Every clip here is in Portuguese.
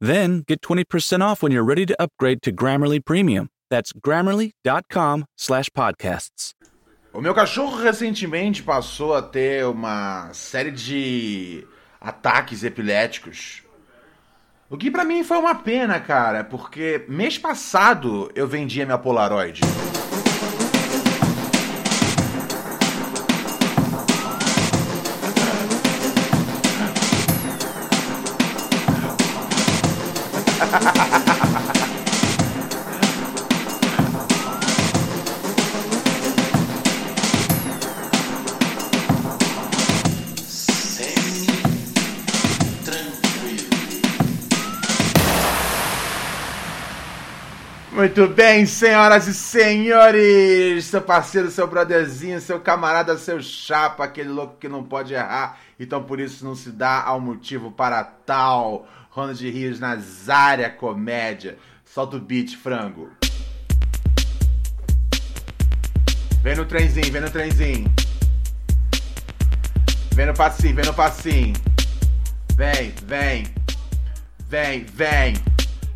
Then get 20% off when you're ready to upgrade to Grammarly Premium. That's grammarly.com slash podcasts. O meu cachorro recentemente passou a ter uma série de ataques epiléticos. O que pra mim foi uma pena, cara, porque mês passado eu vendia minha Polaroid. Muito bem, senhoras e senhores! Seu parceiro, seu brotherzinho, seu camarada, seu chapa, aquele louco que não pode errar, então por isso não se dá ao motivo para tal. Ronald Rios Nazária Comédia. Solta o beat, frango. Vem no trenzinho, vem no trenzinho. Vem no passinho, vem no passinho. Vem, vem. Vem, vem.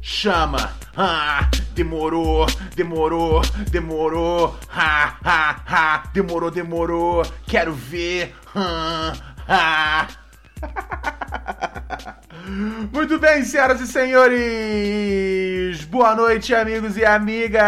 Chama. Ah, demorou, demorou, demorou. Ha, ha, ha. Demorou, demorou. Quero ver. Ah, ah. Muito bem, senhoras e senhores! Boa noite, amigos e amigas!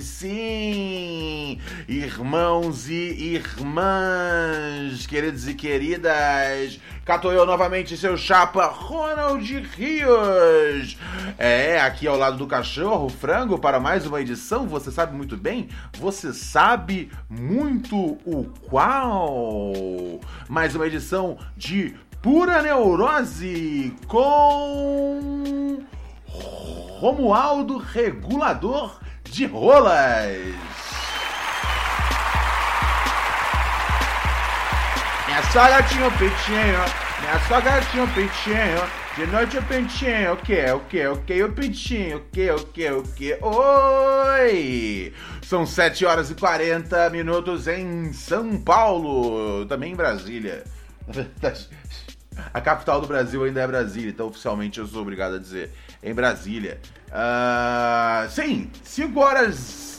Sim! Irmãos e irmãs, queridos e queridas! Cato eu novamente, seu chapa Ronald Rios. É, aqui ao lado do cachorro, frango, para mais uma edição. Você sabe muito bem? Você sabe muito o qual? Mais uma edição de Pura Neurose com Romualdo Regulador de Rolas. Minha só gatinho peitinho, minha só gatinho peitinho, de noite o pentinho, o que, o que, o que, o pentinho, o que, o que, o que, oi! São 7 horas e 40 minutos em São Paulo, também em Brasília. A capital do Brasil ainda é Brasília, então oficialmente eu sou obrigado a dizer em Brasília. Uh, sim, 5 horas.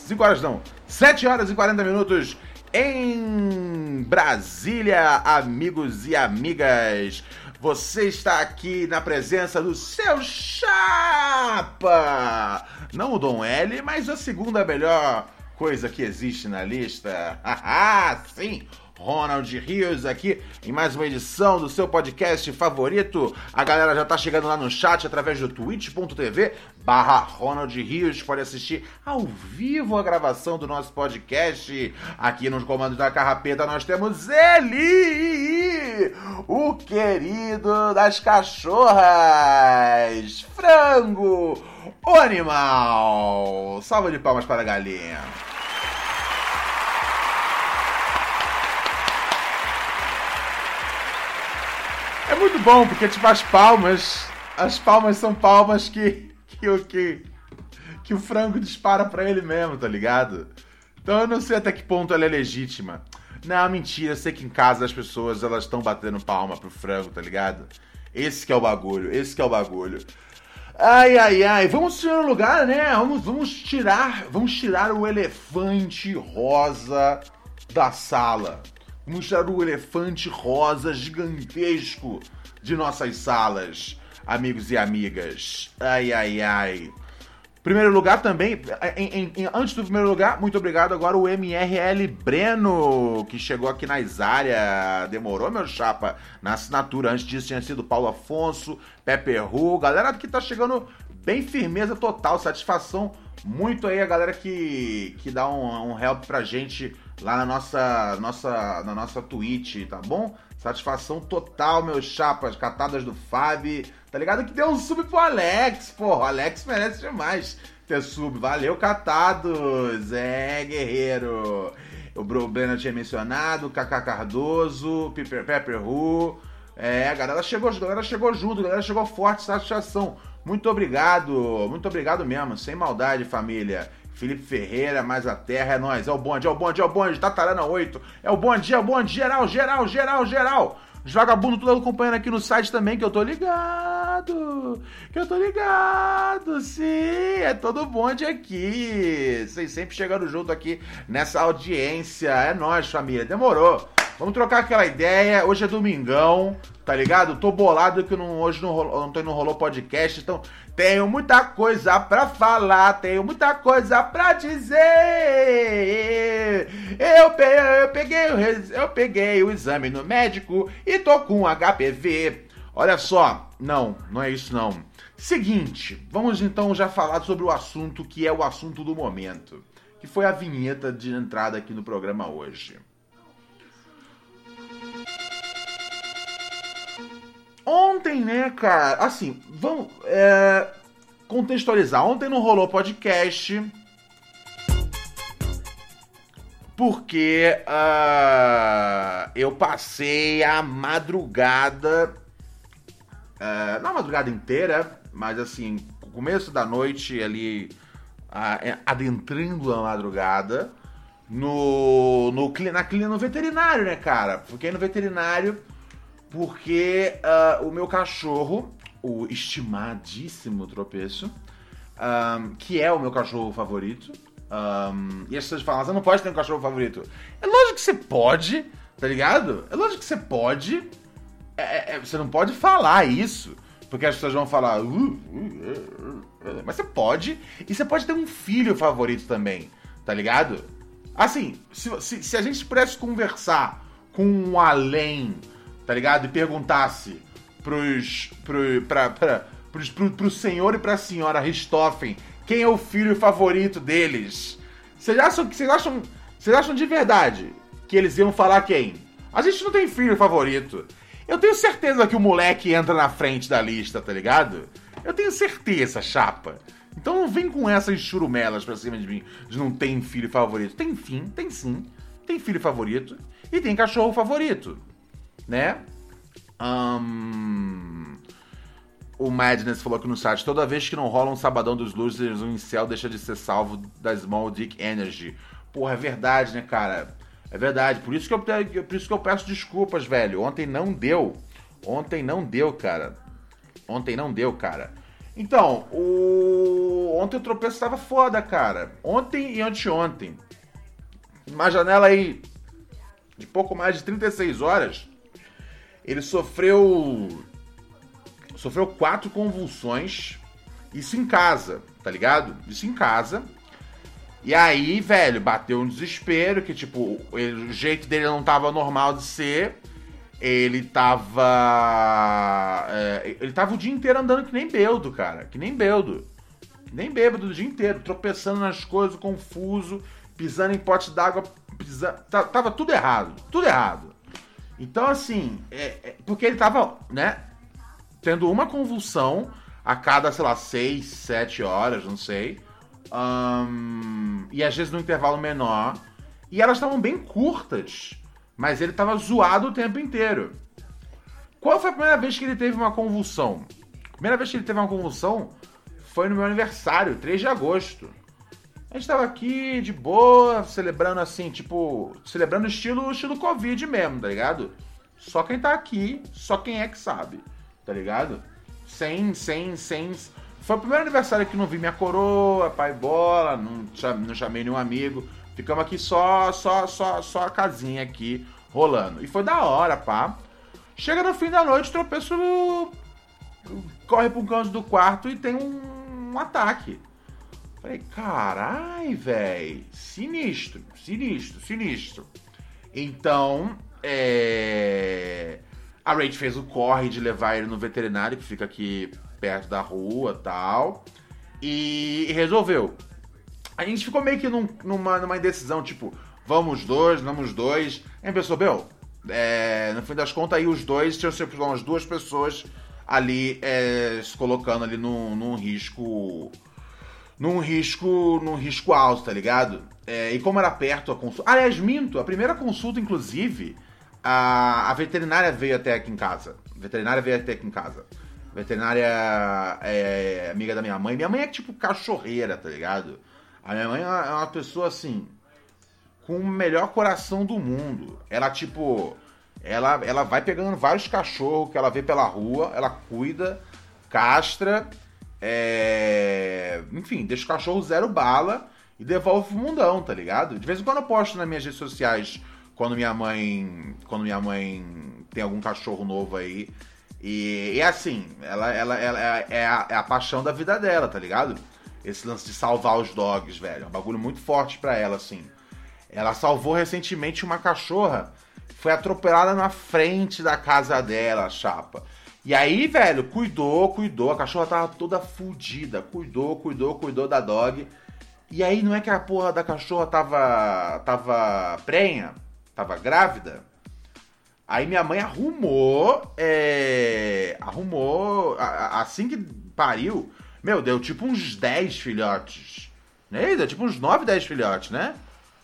5 horas não. 7 horas e 40 minutos em Brasília, amigos e amigas. Você está aqui na presença do seu chapa! Não o Dom L, mas a segunda melhor coisa que existe na lista. Ah, sim! Ronald Rios aqui em mais uma edição do seu podcast favorito. A galera já tá chegando lá no chat através do twitch.tv barra Ronald Rios. Pode assistir ao vivo a gravação do nosso podcast. Aqui nos comandos da Carrapeta nós temos ele, o querido das cachorras, Frango, o animal. Salva de palmas para a galinha. É muito bom, porque tipo, as palmas. As palmas são palmas que. que o que, que o frango dispara para ele mesmo, tá ligado? Então eu não sei até que ponto ela é legítima. Não, mentira, eu sei que em casa as pessoas elas estão batendo palma pro frango, tá ligado? Esse que é o bagulho, esse que é o bagulho. Ai, ai, ai, vamos tirar o lugar, né? Vamos, vamos tirar, vamos tirar o elefante rosa da sala mostrar o elefante rosa gigantesco de nossas salas, amigos e amigas. Ai, ai, ai. Primeiro lugar também, em, em, antes do primeiro lugar, muito obrigado agora o MRL Breno, que chegou aqui nas áreas, demorou meu chapa na assinatura, antes disso tinha sido Paulo Afonso, Pepe Ru, galera que tá chegando bem firmeza total, satisfação muito aí a galera que, que dá um, um help pra gente lá na nossa, nossa, na nossa Twitch, tá bom? Satisfação total, meus chapas, catadas do Fábio. Tá ligado? Que deu um sub pro Alex, porra. O Alex merece demais ter sub. Valeu, catados. É, guerreiro. O Breno tinha mencionado, Kaká Cardoso, Pepper, Pepper Who. É, a galera chegou, a galera chegou junto, a galera chegou forte, satisfação. Muito obrigado, muito obrigado mesmo, sem maldade, família. Felipe Ferreira, mais a terra, é nós. É o bonde, é o bonde, é o bonde. Tatarana 8. É o bonde, é o bonde. Geral, geral, geral, geral. Os vagabundos tudo acompanhando aqui no site também, que eu tô ligado. Que eu tô ligado, sim. É todo bonde aqui. Vocês sempre chegando junto aqui nessa audiência. É nós, família. Demorou. Vamos trocar aquela ideia. Hoje é domingão, tá ligado? Tô bolado que não, hoje não, rolou, tem, não rolou podcast, então tenho muita coisa pra falar, tenho muita coisa pra dizer. Eu, eu, peguei, eu peguei o exame no médico e tô com HPV. Olha só, não, não é isso não. Seguinte, vamos então já falar sobre o assunto que é o assunto do momento, que foi a vinheta de entrada aqui no programa hoje. Ontem, né, cara, assim, vamos é, contextualizar. Ontem não rolou podcast. Porque uh, eu passei a madrugada. Uh, não a madrugada inteira, mas assim, começo da noite ali, uh, adentrando a madrugada, no, no, na, no veterinário, né, cara? Fiquei no veterinário porque uh, o meu cachorro, o estimadíssimo tropeço, um, que é o meu cachorro favorito, um, e as pessoas falam, você não pode ter um cachorro favorito. É lógico que você pode, tá ligado? É lógico que você pode. É, é, é você não pode falar isso, porque as pessoas vão falar. Uh, uh, uh, uh, mas você pode, e você pode ter um filho favorito também, tá ligado? Assim, se, se, se a gente pudesse conversar com um além tá ligado? E perguntasse pros, pro, pra, pra, pros, pro, pro senhor e pra senhora Richthofen quem é o filho favorito deles, vocês acham vocês acham, vocês acham de verdade que eles iam falar quem? A gente não tem filho favorito. Eu tenho certeza que o moleque entra na frente da lista, tá ligado? Eu tenho certeza, chapa. Então não vem com essas churumelas pra cima de mim de não tem filho favorito. Tem fim, tem sim. Tem filho favorito e tem cachorro favorito né? Um... O Madness falou aqui no site: toda vez que não rola um sabadão dos losers, o incel deixa de ser salvo da Small Dick Energy. Porra, é verdade, né, cara? É verdade. Por isso que eu, por isso que eu peço desculpas, velho. Ontem não deu. Ontem não deu, cara. Ontem não deu, cara. Então, o... ontem o tropeço estava foda, cara. Ontem e anteontem. Uma janela aí de pouco mais de 36 horas ele sofreu. Sofreu quatro convulsões. Isso em casa, tá ligado? Isso em casa. E aí, velho, bateu um desespero, que tipo, ele, o jeito dele não tava normal de ser. Ele tava. É, ele tava o dia inteiro andando que nem beldo, cara. Que nem beldo. Nem bêbado o dia inteiro, tropeçando nas coisas, confuso, pisando em pote d'água, pisando. Tava tudo errado. Tudo errado. Então, assim, é, é, porque ele tava, né, tendo uma convulsão a cada, sei lá, seis, sete horas, não sei. Um, e às vezes no intervalo menor. E elas estavam bem curtas, mas ele tava zoado o tempo inteiro. Qual foi a primeira vez que ele teve uma convulsão? A primeira vez que ele teve uma convulsão foi no meu aniversário, 3 de agosto. A gente tava aqui de boa, celebrando assim, tipo, celebrando estilo, estilo Covid mesmo, tá ligado? Só quem tá aqui, só quem é que sabe, tá ligado? Sem, sem, sem. Foi o primeiro aniversário que não vi minha coroa, pai bola, não, não chamei nenhum amigo. Ficamos aqui só, só, só, só a casinha aqui rolando. E foi da hora, pá. Chega no fim da noite, tropeço. Corre pro canto do quarto e tem um, um ataque Falei, carai, velho, sinistro, sinistro, sinistro. Então, é... a Rach fez o corre de levar ele no veterinário, que fica aqui perto da rua tal, e resolveu. A gente ficou meio que num, numa, numa indecisão, tipo, vamos dois, vamos dois. A gente pensou, meu, é, no fim das contas, aí os dois tinham sempre umas duas pessoas ali é, se colocando ali num, num risco num risco num risco alto, tá ligado? É, e como era perto a consulta. Aliás, minto, a primeira consulta, inclusive, a, a veterinária veio até aqui em casa. A veterinária veio até aqui em casa. A veterinária é amiga da minha mãe. Minha mãe é tipo cachorreira, tá ligado? A minha mãe é uma pessoa assim. Com o melhor coração do mundo. Ela, tipo. Ela, ela vai pegando vários cachorros que ela vê pela rua, ela cuida, castra é... Enfim, deixa o cachorro zero bala e devolve pro mundão, tá ligado? De vez em quando eu posto nas minhas redes sociais quando minha mãe. Quando minha mãe tem algum cachorro novo aí. E, é assim, ela, ela, ela é, é, a, é, a, paixão da vida dela, tá ligado? Esse lance de salvar os dogs, velho. É um bagulho muito forte para ela, assim. Ela salvou recentemente uma cachorra. Foi atropelada na frente da casa dela, chapa. E aí, velho, cuidou, cuidou. A cachorra tava toda fudida. Cuidou, cuidou, cuidou da dog. E aí, não é que a porra da cachorra tava. tava prenha? Tava grávida? Aí minha mãe arrumou. É, arrumou. assim que pariu. Meu, deu tipo uns 10 filhotes. Né? Deu tipo uns 9, 10 filhotes, né?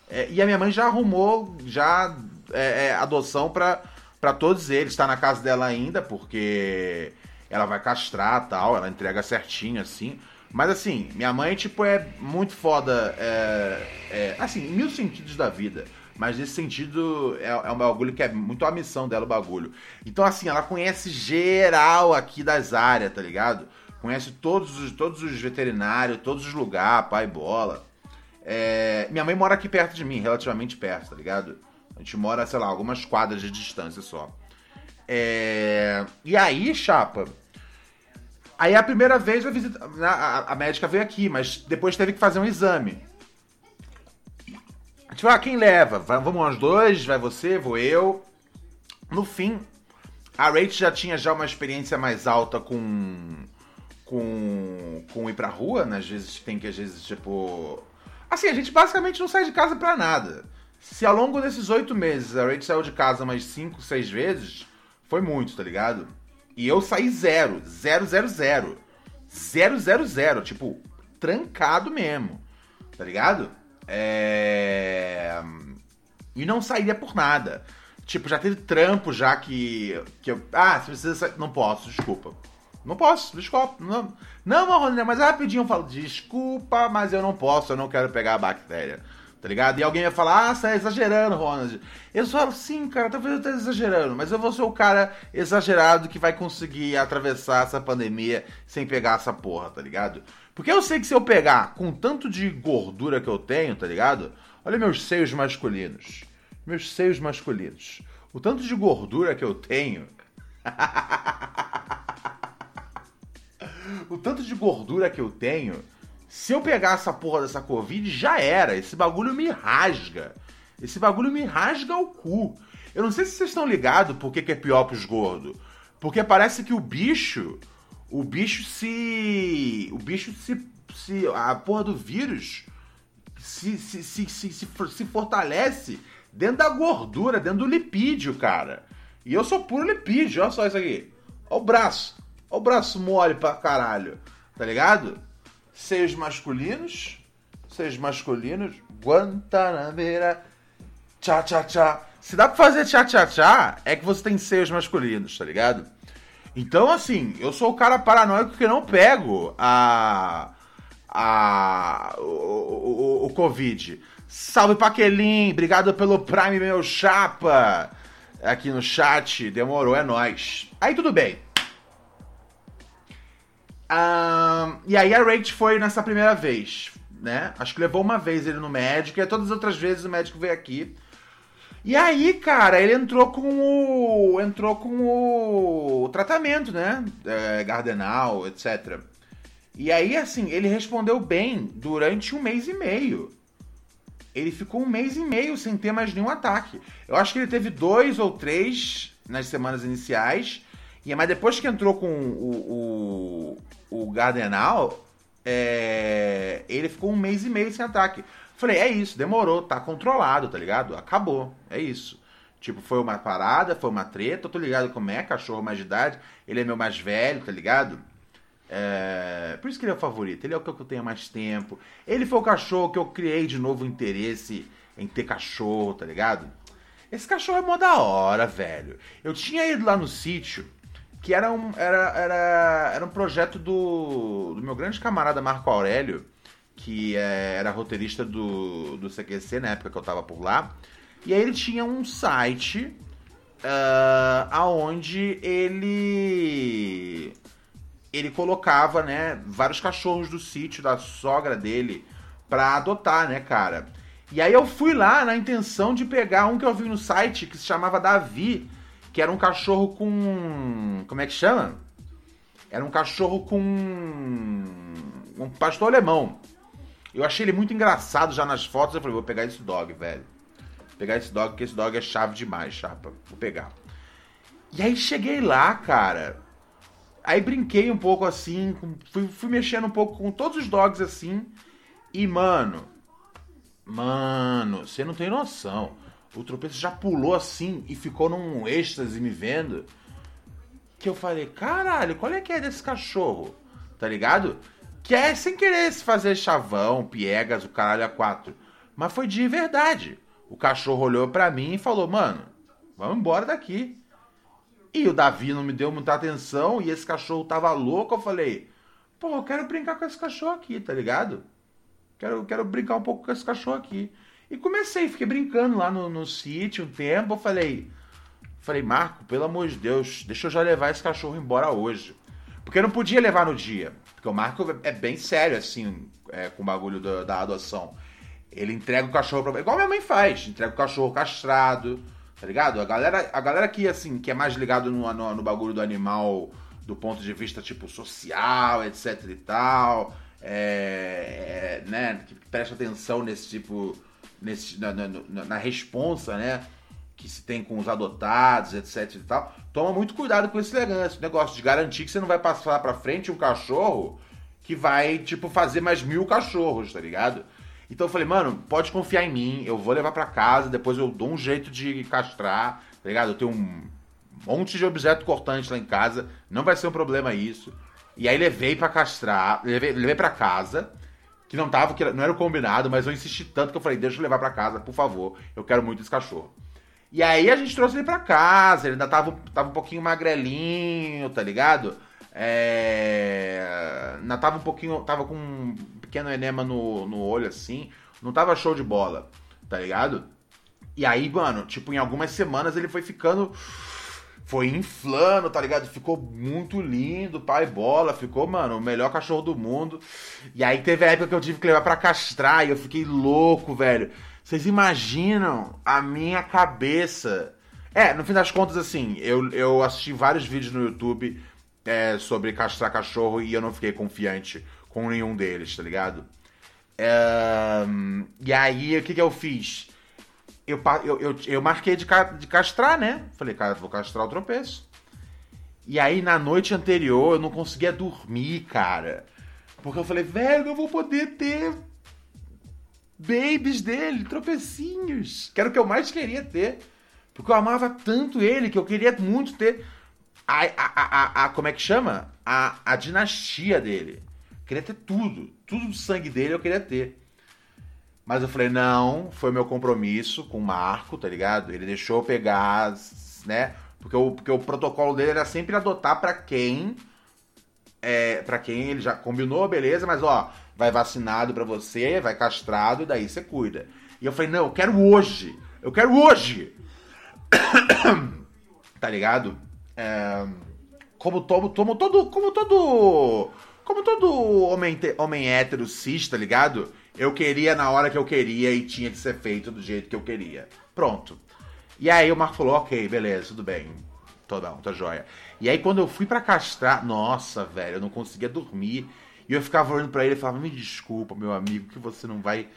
É, e a minha mãe já arrumou já é, é adoção pra para todos eles. Está na casa dela ainda, porque ela vai castrar tal, ela entrega certinho assim. Mas assim, minha mãe, tipo, é muito foda. É, é, assim, em mil sentidos da vida. Mas nesse sentido, é, é um bagulho que é muito a missão dela, o bagulho. Então, assim, ela conhece geral aqui das áreas, tá ligado? Conhece todos os, todos os veterinários, todos os lugares, pai bola. É, minha mãe mora aqui perto de mim, relativamente perto, tá ligado? A gente mora, sei lá, algumas quadras de distância só. É... E aí, chapa. Aí a primeira vez a, visita, a, a, médica veio aqui, mas depois teve que fazer um exame. Tipo, ah, quem leva? Vamos nós dois, vai você, vou eu. No fim, a Rachel já tinha já uma experiência mais alta com com com ir pra rua, né? Às vezes tem que às vezes tipo assim, a gente basicamente não sai de casa pra nada. Se ao longo desses oito meses a Rachel saiu de casa mais cinco, seis vezes, foi muito, tá ligado? E eu saí zero. Zero, zero, zero. Zero, zero, zero. Tipo, trancado mesmo. Tá ligado? É... E não sairia por nada. Tipo, já teve trampo já que. que eu... Ah, você precisa sair. Não posso, desculpa. Não posso, desculpa. Não, não Marrone, mas rapidinho eu falo, desculpa, mas eu não posso, eu não quero pegar a bactéria tá ligado? E alguém ia falar, ah, você tá exagerando, Ronald. Eu só falo, sim, cara, talvez eu esteja exagerando, mas eu vou ser o cara exagerado que vai conseguir atravessar essa pandemia sem pegar essa porra, tá ligado? Porque eu sei que se eu pegar com tanto de gordura que eu tenho, tá ligado? Olha meus seios masculinos. Meus seios masculinos. O tanto de gordura que eu tenho. o tanto de gordura que eu tenho se eu pegar essa porra dessa Covid, já era. Esse bagulho me rasga. Esse bagulho me rasga o cu. Eu não sei se vocês estão ligados por que, que é pior pros gordos. Porque parece que o bicho. O bicho se. O bicho se. se a porra do vírus se, se, se, se, se, se fortalece dentro da gordura, dentro do lipídio, cara. E eu sou puro lipídio, olha só isso aqui. Olha o braço. Olha o braço mole pra caralho. Tá ligado? Seios masculinos, seios masculinos, Guantanameira, tchá tchá tchá. Se dá pra fazer tchá tchá tchá, é que você tem seios masculinos, tá ligado? Então, assim, eu sou o cara paranoico que não pego a. a. o, o, o Covid. Salve Paquelim, obrigado pelo Prime, meu chapa. Aqui no chat, demorou, é nós. Aí tudo bem. E aí a Rach foi nessa primeira vez, né? Acho que levou uma vez ele no médico, e todas as outras vezes o médico veio aqui. E aí, cara, ele entrou com o. entrou com o, o tratamento, né? É, Gardenal, etc. E aí, assim, ele respondeu bem durante um mês e meio. Ele ficou um mês e meio sem ter mais nenhum ataque. Eu acho que ele teve dois ou três nas semanas iniciais. E, mas depois que entrou com o, o, Gardenal, é, ele ficou um mês e meio sem ataque. Falei, é isso, demorou, tá controlado, tá ligado? Acabou, é isso. Tipo, foi uma parada, foi uma treta, eu tô ligado como é, cachorro mais de idade, ele é meu mais velho, tá ligado? É... Por isso que ele é o favorito, ele é o que eu tenho mais tempo. Ele foi o cachorro que eu criei de novo interesse em ter cachorro, tá ligado? Esse cachorro é mó da hora, velho. Eu tinha ido lá no sítio, que era um, era, era, era um projeto do, do meu grande camarada Marco Aurélio, que é, era roteirista do, do CQC na época que eu tava por lá. E aí ele tinha um site uh, aonde ele ele colocava, né, vários cachorros do sítio da sogra dele pra adotar, né, cara. E aí eu fui lá na intenção de pegar um que eu vi no site que se chamava Davi, que era um cachorro com. Como é que chama? Era um cachorro com. Um pastor alemão. Eu achei ele muito engraçado já nas fotos. Eu falei, vou pegar esse dog, velho. Vou pegar esse dog, porque esse dog é chave demais, chapa. Vou pegar. E aí cheguei lá, cara. Aí brinquei um pouco assim, fui, fui mexendo um pouco com todos os dogs assim. E, mano. Mano, você não tem noção. O tropeço já pulou assim e ficou num êxtase me vendo. Que eu falei, caralho, qual é que é desse cachorro? Tá ligado? Que é sem querer se fazer chavão, piegas, o caralho a quatro. Mas foi de verdade. O cachorro olhou para mim e falou, mano, vamos embora daqui. E o Davi não me deu muita atenção e esse cachorro tava louco. Eu falei, pô, eu quero brincar com esse cachorro aqui, tá ligado? Quero, quero brincar um pouco com esse cachorro aqui. E comecei, fiquei brincando lá no, no sítio um tempo. Eu falei, falei, Marco, pelo amor de Deus, deixa eu já levar esse cachorro embora hoje. Porque eu não podia levar no dia. Porque o Marco é bem sério, assim, é, com o bagulho da, da, adoção. Ele entrega o cachorro pra. Igual minha mãe faz, entrega o cachorro castrado, tá ligado? A galera, a galera que, assim, que é mais ligado no, no, no bagulho do animal do ponto de vista, tipo, social, etc e tal. É, é, né, que presta atenção nesse tipo nesse, na, na, na responsa, né? Que se tem com os adotados, etc e tal. Toma muito cuidado com esse negócio de garantir que você não vai passar pra frente um cachorro que vai, tipo, fazer mais mil cachorros, tá ligado? Então eu falei, mano, pode confiar em mim, eu vou levar para casa, depois eu dou um jeito de castrar, tá ligado? Eu tenho um monte de objeto cortante lá em casa, não vai ser um problema isso. E aí levei para castrar, levei, levei para casa que não tava, que não era o combinado, mas eu insisti tanto que eu falei, deixa eu levar para casa, por favor, eu quero muito esse cachorro. E aí a gente trouxe ele para casa, ele ainda tava, tava um pouquinho magrelinho, tá ligado? É... Ainda tava um pouquinho, tava com um pequeno enema no, no olho assim, não tava show de bola, tá ligado? E aí, mano, tipo, em algumas semanas ele foi ficando foi inflando, tá ligado? Ficou muito lindo, pai bola, ficou, mano, o melhor cachorro do mundo. E aí teve a época que eu tive que levar para castrar e eu fiquei louco, velho. Vocês imaginam a minha cabeça? É, no fim das contas, assim, eu, eu assisti vários vídeos no YouTube é, sobre castrar cachorro e eu não fiquei confiante com nenhum deles, tá ligado? É, e aí, o que, que eu fiz? Eu, eu, eu, eu marquei de, de castrar, né? Falei, cara, vou castrar o tropeço. E aí, na noite anterior, eu não conseguia dormir, cara. Porque eu falei, velho, eu vou poder ter babies dele, tropecinhos. Que era o que eu mais queria ter. Porque eu amava tanto ele que eu queria muito ter a, a, a, a como é que chama? A, a dinastia dele. Eu queria ter tudo. Tudo do sangue dele eu queria ter. Mas eu falei, não, foi meu compromisso com o Marco, tá ligado? Ele deixou eu pegar, né? Porque o, porque o protocolo dele era sempre adotar para quem. É, para quem ele já combinou, beleza, mas ó, vai vacinado para você, vai castrado, daí você cuida. E eu falei, não, eu quero hoje. Eu quero hoje. tá ligado? É, como, tomo, tomo todo. Como todo. Como todo homem, homem hétero cis, tá ligado? Eu queria na hora que eu queria e tinha que ser feito do jeito que eu queria. Pronto. E aí o Marco falou, ok, beleza, tudo bem. Tô bom, tá joia. E aí quando eu fui para castrar, nossa, velho, eu não conseguia dormir. E eu ficava olhando para ele e falava: Me desculpa, meu amigo, que você não vai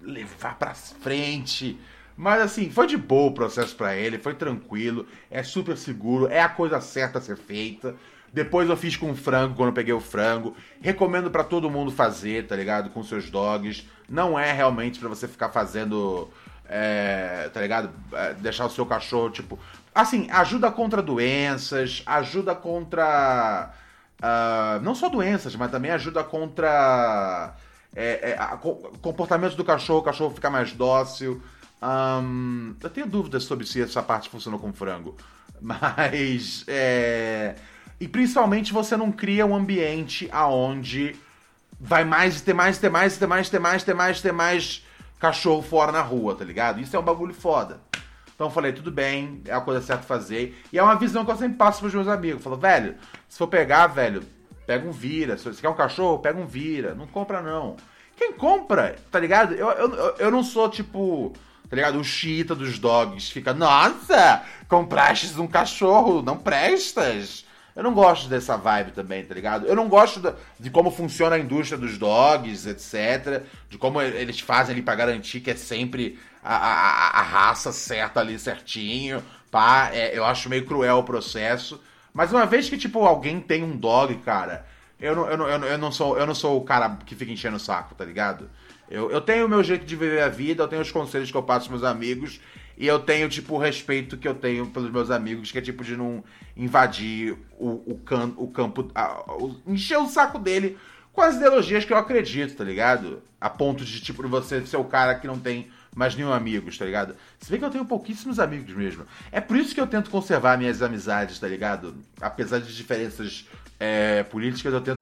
levar pra frente. Mas assim, foi de boa o processo para ele, foi tranquilo, é super seguro, é a coisa certa a ser feita. Depois eu fiz com frango quando eu peguei o frango. Recomendo para todo mundo fazer, tá ligado? Com seus dogs. Não é realmente para você ficar fazendo. É, tá ligado? É, deixar o seu cachorro, tipo. Assim, ajuda contra doenças, ajuda contra. Uh, não só doenças, mas também ajuda contra. É, é, a, comportamento do cachorro, o cachorro ficar mais dócil. Um, eu tenho dúvidas sobre se essa parte funcionou com frango. Mas. É, e principalmente você não cria um ambiente aonde vai mais, ter mais, ter mais, ter mais, ter mais, ter mais, ter mais cachorro fora na rua, tá ligado? Isso é um bagulho foda. Então eu falei, tudo bem, é a coisa certa fazer. E é uma visão que eu sempre passo pros meus amigos. Falo, velho, se for pegar, velho, pega um vira. Se você quer um cachorro, pega um vira. Não compra, não. Quem compra, tá ligado? Eu, eu, eu não sou tipo tá ligado? O chita dos dogs fica, nossa, comprastes um cachorro, não prestas. Eu não gosto dessa vibe também, tá ligado? Eu não gosto da, de como funciona a indústria dos dogs, etc. De como eles fazem ali pra garantir que é sempre a, a, a raça certa ali certinho. Pá, é, eu acho meio cruel o processo. Mas uma vez que, tipo, alguém tem um dog, cara, eu não, eu não, eu não, eu não, sou, eu não sou o cara que fica enchendo o saco, tá ligado? Eu, eu tenho o meu jeito de viver a vida, eu tenho os conselhos que eu passo pros meus amigos. E eu tenho, tipo, o respeito que eu tenho pelos meus amigos, que é tipo de não invadir o, o, can, o campo. A, o, encher o saco dele com as ideologias que eu acredito, tá ligado? A ponto de, tipo, você ser o cara que não tem mais nenhum amigos, tá ligado? Se bem que eu tenho pouquíssimos amigos mesmo. É por isso que eu tento conservar minhas amizades, tá ligado? Apesar de diferenças é, políticas, eu tento.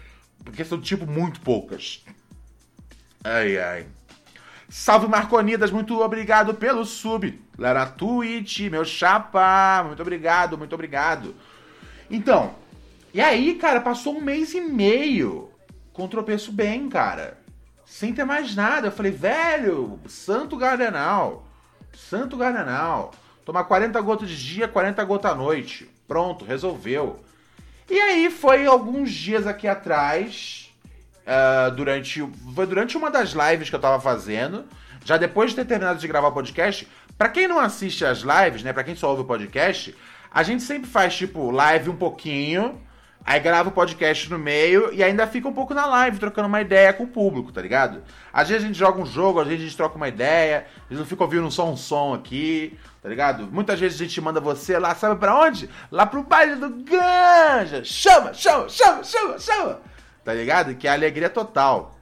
Porque são, tipo, muito poucas. Ai, ai. Salve Marconidas, muito obrigado pelo sub. Lara Twitch, meu chapa, muito obrigado, muito obrigado. Então, e aí, cara, passou um mês e meio com tropeço bem, cara. Sem ter mais nada. Eu falei, velho, santo gardenal. Santo gardenal. Tomar 40 gotas de dia, 40 gotas à noite. Pronto, resolveu. E aí foi alguns dias aqui atrás, uh, durante, foi durante uma das lives que eu tava fazendo, já depois de ter terminado de gravar o podcast. Para quem não assiste as lives, né, para quem só ouve o podcast, a gente sempre faz tipo live um pouquinho, Aí grava o podcast no meio e ainda fica um pouco na live, trocando uma ideia com o público, tá ligado? Às vezes a gente joga um jogo, às vezes a gente troca uma ideia, às vezes eu fico ouvindo só um som aqui, tá ligado? Muitas vezes a gente manda você lá, sabe para onde? Lá pro baile do Ganja! Chama, chama, chama, chama, chama! Tá ligado? Que é a alegria total.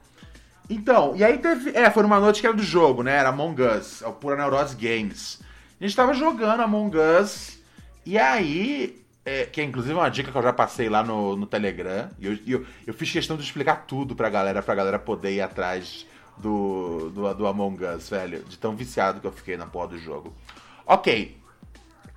Então, e aí teve. É, foi numa noite que era do jogo, né? Era Among Us, é o Pura Neurose Games. A gente tava jogando Among Us, e aí é, que é inclusive uma dica que eu já passei lá no, no Telegram. E eu, eu, eu, fiz questão de explicar tudo pra galera, pra galera poder ir atrás do, do, do Among Us, velho. De tão viciado que eu fiquei na porra do jogo. Ok.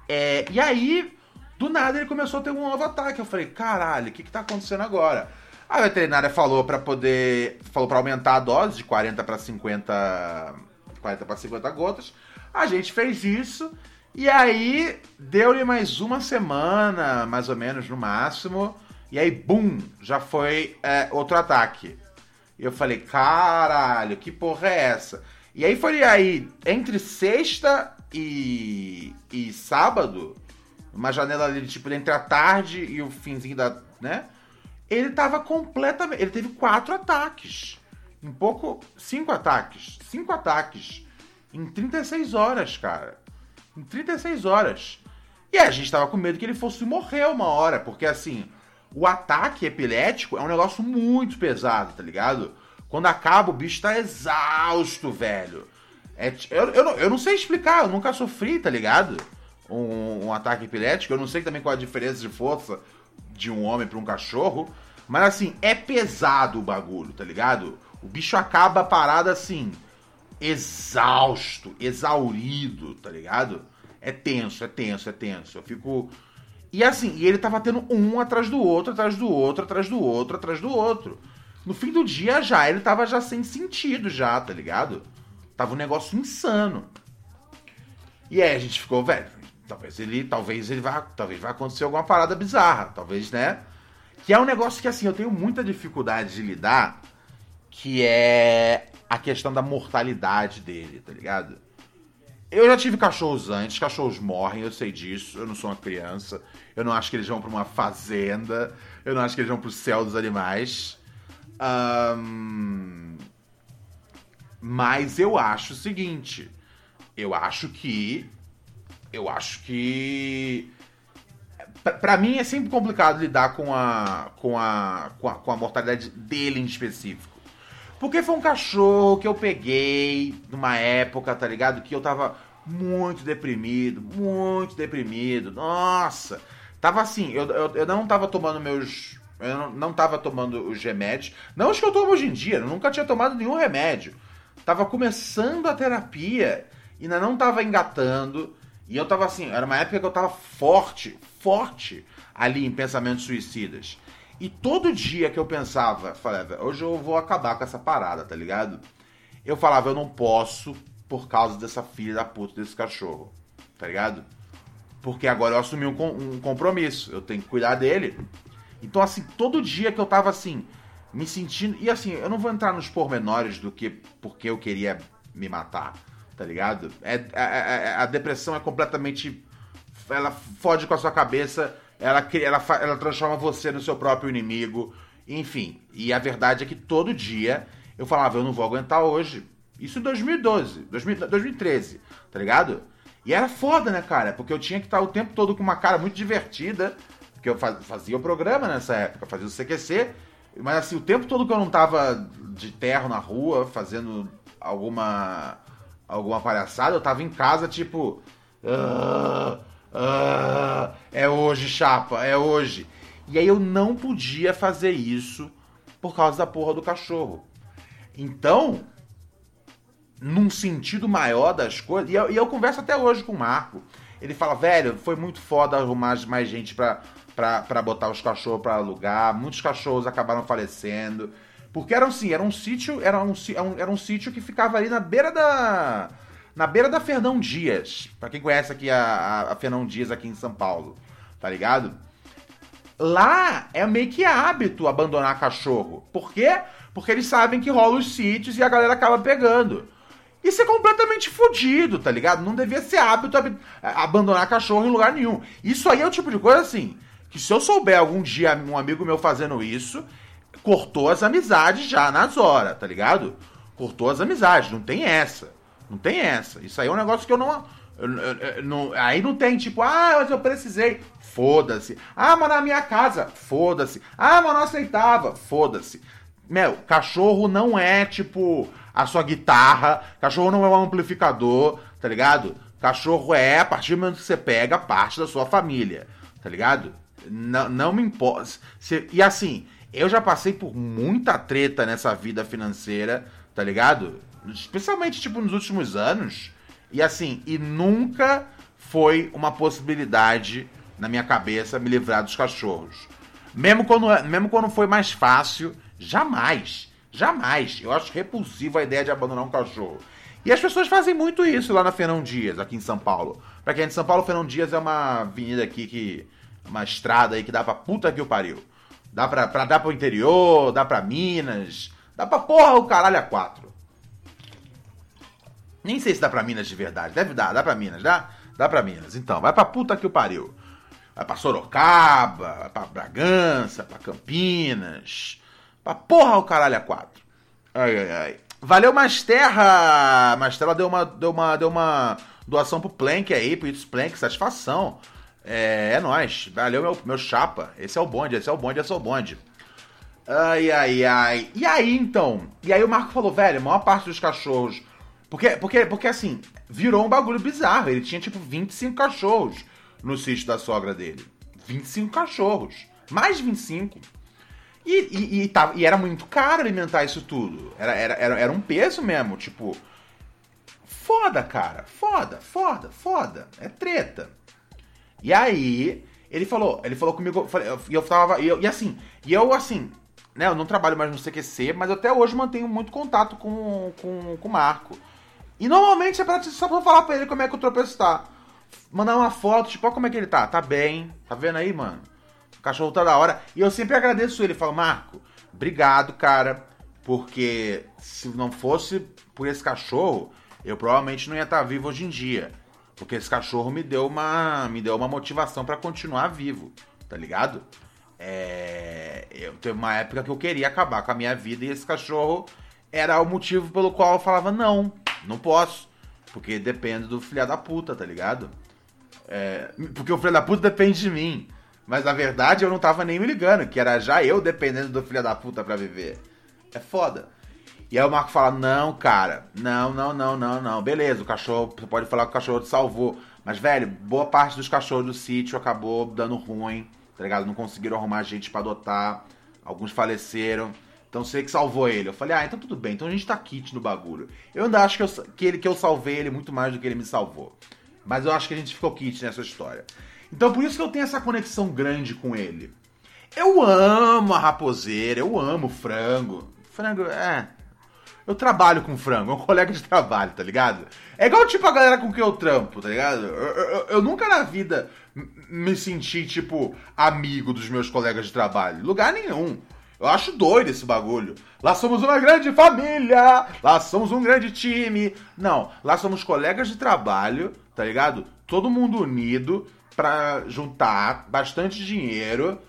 É, e aí, do nada, ele começou a ter um novo ataque. Eu falei, caralho, o que, que tá acontecendo agora? A veterinária falou para poder. Falou para aumentar a dose de 40 para 50. 40 para 50 gotas. A gente fez isso. E aí, deu-lhe mais uma semana, mais ou menos, no máximo. E aí, bum, já foi é, outro ataque. Eu falei, caralho, que porra é essa? E aí foi aí, entre sexta e, e sábado, uma janela ali, tipo, entre a tarde e o finzinho da, né? Ele tava completamente. Ele teve quatro ataques. Em pouco. Cinco ataques. Cinco ataques. Em 36 horas, cara. Em 36 horas. E a gente tava com medo que ele fosse morrer uma hora, porque assim, o ataque epilético é um negócio muito pesado, tá ligado? Quando acaba, o bicho tá exausto, velho. É, eu, eu, não, eu não sei explicar, eu nunca sofri, tá ligado? Um, um, ataque epilético, eu não sei também qual a diferença de força de um homem para um cachorro, mas assim, é pesado o bagulho, tá ligado? O bicho acaba parado assim, exausto, exaurido, tá ligado? É tenso, é tenso, é tenso. Eu fico. E assim, e ele tava tendo um atrás do outro, atrás do outro, atrás do outro, atrás do outro. No fim do dia já, ele tava já sem sentido já, tá ligado? Tava um negócio insano. E aí a gente ficou, velho, talvez ele, talvez ele vá, talvez vai acontecer alguma parada bizarra, talvez, né? Que é um negócio que assim, eu tenho muita dificuldade de lidar, que é a questão da mortalidade dele, tá ligado? Eu já tive cachorros antes, cachorros morrem, eu sei disso, eu não sou uma criança, eu não acho que eles vão para uma fazenda, eu não acho que eles vão pro céu dos animais. Um... Mas eu acho o seguinte, eu acho que eu acho que para mim é sempre complicado lidar com a, com a com a com a mortalidade dele em específico. Porque foi um cachorro que eu peguei numa época, tá ligado? Que eu tava muito deprimido, muito deprimido. Nossa! Tava assim, eu, eu, eu não tava tomando meus. Eu não, não tava tomando os remédios. Não os que eu tomo hoje em dia, eu nunca tinha tomado nenhum remédio. Tava começando a terapia, ainda não tava engatando. E eu tava assim, era uma época que eu tava forte, forte ali em pensamentos suicidas. E todo dia que eu pensava, falava, hoje eu vou acabar com essa parada, tá ligado? Eu falava, eu não posso por causa dessa filha da puta desse cachorro, tá ligado? Porque agora eu assumi um, um compromisso, eu tenho que cuidar dele. Então, assim, todo dia que eu tava assim, me sentindo. E assim, eu não vou entrar nos pormenores do que porque eu queria me matar, tá ligado? É, é, é, é a depressão é completamente. Ela fode com a sua cabeça ela, ela, ela transforma você no seu próprio inimigo. Enfim, e a verdade é que todo dia eu falava, eu não vou aguentar hoje. Isso em 2012, 2013, tá ligado? E era foda, né, cara? Porque eu tinha que estar o tempo todo com uma cara muito divertida, porque eu fazia o programa nessa época, fazia o CQC, mas assim, o tempo todo que eu não tava de terro na rua, fazendo alguma alguma palhaçada, eu tava em casa, tipo. Uh, ah, é hoje, chapa, é hoje. E aí eu não podia fazer isso por causa da porra do cachorro. Então, num sentido maior das coisas, e eu, e eu converso até hoje com o Marco. Ele fala, velho, foi muito foda arrumar mais gente pra, pra, pra botar os cachorros pra alugar. Muitos cachorros acabaram falecendo. Porque era assim, era um sítio, era um, era um sítio que ficava ali na beira da na beira da Fernão Dias. Para quem conhece aqui a, a, Fernão Dias aqui em São Paulo, tá ligado? Lá é meio que hábito abandonar cachorro. Por quê? Porque eles sabem que rola os sítios e a galera acaba pegando. Isso é completamente fodido, tá ligado? Não devia ser hábito ab abandonar cachorro em lugar nenhum. Isso aí é o tipo de coisa assim, que se eu souber algum dia um amigo meu fazendo isso, cortou as amizades já nas horas, tá ligado? Cortou as amizades, não tem essa. Não tem essa. Isso aí é um negócio que eu não. Eu, eu, eu, não aí não tem tipo, ah, mas eu precisei. Foda-se. Ah, mas na minha casa. Foda-se. Ah, mas não aceitava. Foda-se. Meu, cachorro não é tipo a sua guitarra. Cachorro não é um amplificador, tá ligado? Cachorro é, a partir do momento que você pega, parte da sua família, tá ligado? Não, não me importa. E assim, eu já passei por muita treta nessa vida financeira, tá ligado? Especialmente tipo nos últimos anos, e assim, e nunca foi uma possibilidade na minha cabeça me livrar dos cachorros. Mesmo quando, mesmo quando foi mais fácil, jamais, jamais. Eu acho repulsivo a ideia de abandonar um cachorro. E as pessoas fazem muito isso lá na Fernão Dias, aqui em São Paulo. Pra quem é de São Paulo, Fernão Dias é uma avenida aqui que. Uma estrada aí que dá pra puta que o pariu. Dá pra, pra dar pro interior, dá pra Minas, dá pra porra o caralho a quatro. Nem sei se dá pra Minas de verdade. Deve dar, dá pra Minas, dá? Dá pra Minas. Então, vai pra puta que o pariu. Vai pra Sorocaba, vai pra Bragança, pra Campinas. Pra porra o caralho a quatro. Ai, ai, ai. Valeu, Masterra! Masterra deu uma, deu uma, deu uma doação pro Plank aí, pro It's Plank, satisfação. É, é nóis. Valeu, meu, meu chapa. Esse é o bonde, esse é o bonde, esse é o bonde. Ai, ai, ai. E aí, então? E aí o Marco falou, velho, a maior parte dos cachorros... Porque, porque, porque assim, virou um bagulho bizarro. Ele tinha, tipo, 25 cachorros no sítio da sogra dele. 25 cachorros. Mais de 25. E, e, e, tava, e era muito caro alimentar isso tudo. Era, era, era, era um peso mesmo, tipo... Foda, cara. Foda, foda, foda. É treta. E aí, ele falou, ele falou comigo, e eu tava, e, eu, e assim, e eu assim, né, eu não trabalho mais no CQC, mas até hoje mantenho muito contato com, com, com o Marco. E normalmente é pra, só pra falar pra ele como é que o tropeço tá. Mandar uma foto, tipo, olha como é que ele tá. Tá bem. Tá vendo aí, mano? O cachorro tá da hora. E eu sempre agradeço ele. Falo, Marco, obrigado, cara. Porque se não fosse por esse cachorro, eu provavelmente não ia estar tá vivo hoje em dia. Porque esse cachorro me deu uma, me deu uma motivação para continuar vivo, tá ligado? É, eu teve uma época que eu queria acabar com a minha vida e esse cachorro era o motivo pelo qual eu falava não, não posso, porque depende do filho da puta, tá ligado? É, porque o filho da puta depende de mim, mas na verdade eu não tava nem me ligando, que era já eu dependendo do filho da puta para viver. É foda. E aí o Marco fala: Não, cara, não, não, não, não, não. Beleza, o cachorro, você pode falar que o cachorro te salvou. Mas, velho, boa parte dos cachorros do sítio acabou dando ruim tá ligado? Não conseguiram arrumar gente para adotar, alguns faleceram. Então sei que salvou ele. Eu falei, ah, então tudo bem, então a gente tá kit no bagulho. Eu ainda acho que eu, que, ele, que eu salvei ele muito mais do que ele me salvou. Mas eu acho que a gente ficou kit nessa história. Então por isso que eu tenho essa conexão grande com ele. Eu amo a raposeira, eu amo frango. Frango, é. Eu trabalho com frango, é um colega de trabalho, tá ligado? É igual tipo a galera com quem eu trampo, tá ligado? Eu, eu, eu nunca na vida me senti, tipo, amigo dos meus colegas de trabalho. Lugar nenhum. Eu acho doido esse bagulho. Lá somos uma grande família, lá somos um grande time. Não, lá somos colegas de trabalho, tá ligado? Todo mundo unido para juntar bastante dinheiro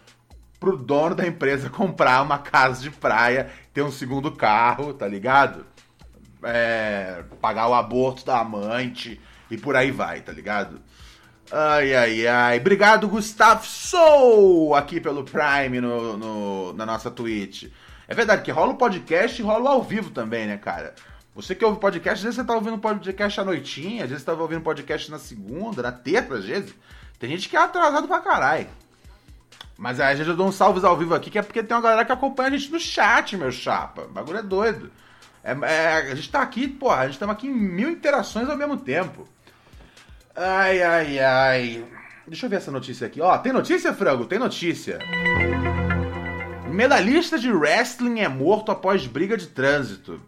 pro dono da empresa comprar uma casa de praia, ter um segundo carro, tá ligado? É, pagar o aborto da amante e por aí vai, tá ligado? Ai, ai, ai. Obrigado, Gustavo Sou, aqui pelo Prime no, no, na nossa Twitch. É verdade que rola o podcast e rola ao vivo também, né, cara? Você que ouve podcast, às vezes você tá ouvindo podcast à noitinha, às vezes você tá ouvindo podcast na segunda, na terça, às vezes. Tem gente que é atrasado pra caralho. Mas vezes eu dou uns salves ao vivo aqui, que é porque tem uma galera que acompanha a gente no chat, meu chapa. O bagulho é doido. É, é, a gente tá aqui, porra, a gente tá aqui em mil interações ao mesmo tempo. Ai, ai, ai. Deixa eu ver essa notícia aqui. Ó, tem notícia, Frango? Tem notícia. Medalhista de wrestling é morto após briga de trânsito.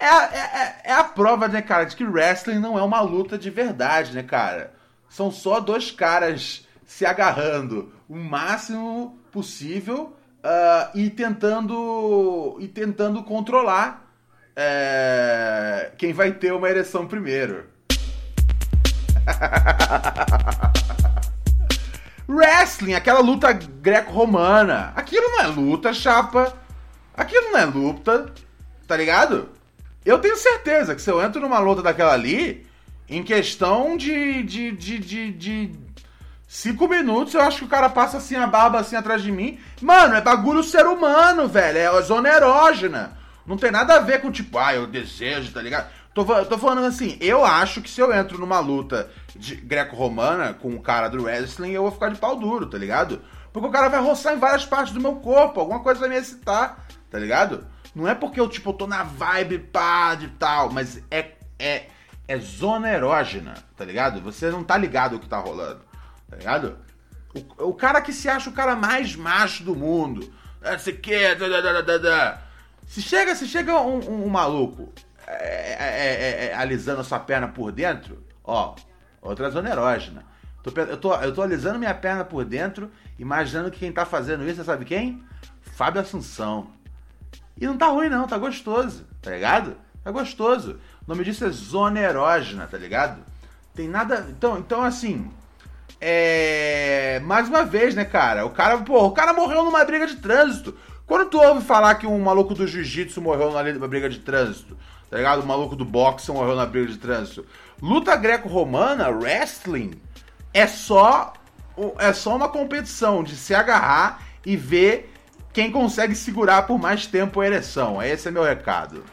É, é, é, é, a prova, né, cara, de que wrestling não é uma luta de verdade, né, cara? São só dois caras se agarrando o máximo possível uh, e tentando e tentando controlar é, quem vai ter uma ereção primeiro. Wrestling, aquela luta greco-romana. Aquilo não é luta, chapa. Aquilo não é luta, tá ligado? Eu tenho certeza que se eu entro numa luta daquela ali, em questão de, de, de, de, de cinco minutos, eu acho que o cara passa assim a barba assim atrás de mim. Mano, é bagulho ser humano, velho. É zona erógena. Não tem nada a ver com tipo, ah, eu desejo, tá ligado? Tô, tô falando assim, eu acho que se eu entro numa luta de greco-romana com o cara do wrestling, eu vou ficar de pau duro, tá ligado? Porque o cara vai roçar em várias partes do meu corpo, alguma coisa vai me excitar, tá ligado? Não é porque eu, tipo, tô na vibe pá de tal, mas é, é, é zona erógena, tá ligado? Você não tá ligado o que tá rolando, tá ligado? O, o cara que se acha o cara mais macho do mundo, ah, você quer, se chega, se chega um, um, um maluco é é, é, é, é, alisando a sua perna por dentro, ó, outra zona erógena. Tô, eu, tô, eu tô alisando minha perna por dentro, imaginando que quem tá fazendo isso, sabe quem? Fábio Assunção. E não tá ruim não, tá gostoso, tá ligado? Tá gostoso. O nome disso é zona erógena, tá ligado? Tem nada. Então, então assim. É. Mais uma vez, né, cara? O cara, pô, o cara morreu numa briga de trânsito. Quando tu ouve falar que um maluco do jiu-jitsu morreu numa briga de trânsito, tá ligado? O maluco do boxe morreu na briga de trânsito. Luta greco-romana, wrestling, é só é só uma competição de se agarrar e ver quem consegue segurar por mais tempo a ereção. Esse é meu recado.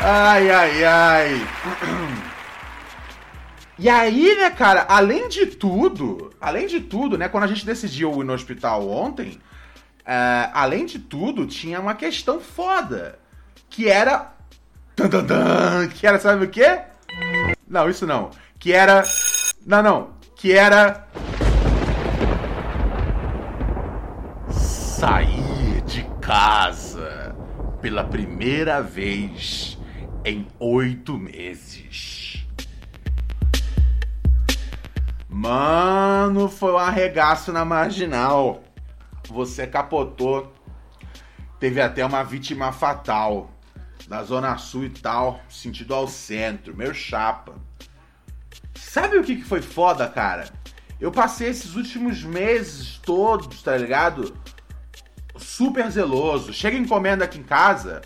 Ai, ai, ai. E aí, né, cara, além de tudo, além de tudo, né, quando a gente decidiu ir no hospital ontem, uh, além de tudo, tinha uma questão foda. Que era. que era, sabe o quê? Não, isso não. Que era. Não, não. Que era. Sair de casa pela primeira vez em oito meses. Mano, foi um arregaço na marginal. Você capotou. Teve até uma vítima fatal. Da Zona Sul e tal, sentido ao centro. Meu chapa. Sabe o que, que foi foda, cara? Eu passei esses últimos meses todos, tá ligado? Super zeloso. Chega encomenda aqui em casa,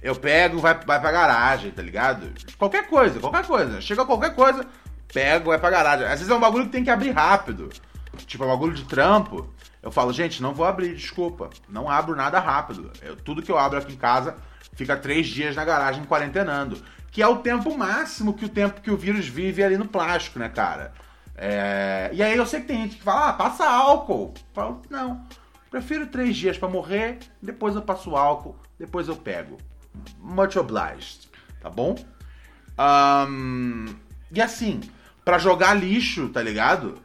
eu pego, vai, vai pra garagem, tá ligado? Qualquer coisa, qualquer coisa. Chega qualquer coisa, pego, vai pra garagem. Às vezes é um bagulho que tem que abrir rápido. Tipo, é um bagulho de trampo. Eu falo, gente, não vou abrir, desculpa. Não abro nada rápido. Eu, tudo que eu abro aqui em casa fica três dias na garagem quarentenando. Que é o tempo máximo que o tempo que o vírus vive ali no plástico, né, cara? É... E aí eu sei que tem gente que fala, ah, passa álcool. Eu falo, não. Prefiro três dias para morrer, depois eu passo álcool, depois eu pego. Much obliged, tá bom? Um... E assim, para jogar lixo, tá ligado?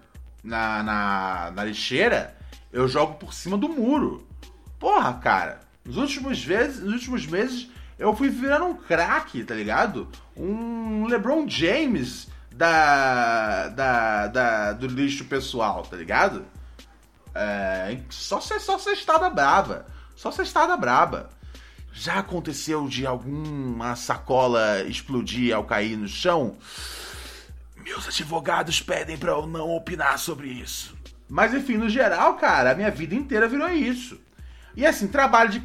Na, na, na lixeira, eu jogo por cima do muro. Porra, cara, nos últimos, vezes, nos últimos meses eu fui virando um craque, tá ligado? Um LeBron James da, da, da do lixo pessoal, tá ligado? É, só só cestada brava. Só cestada braba. Já aconteceu de alguma sacola explodir ao cair no chão? Meus advogados pedem para eu não opinar sobre isso. Mas enfim, no geral, cara, a minha vida inteira virou isso. E assim, trabalho de,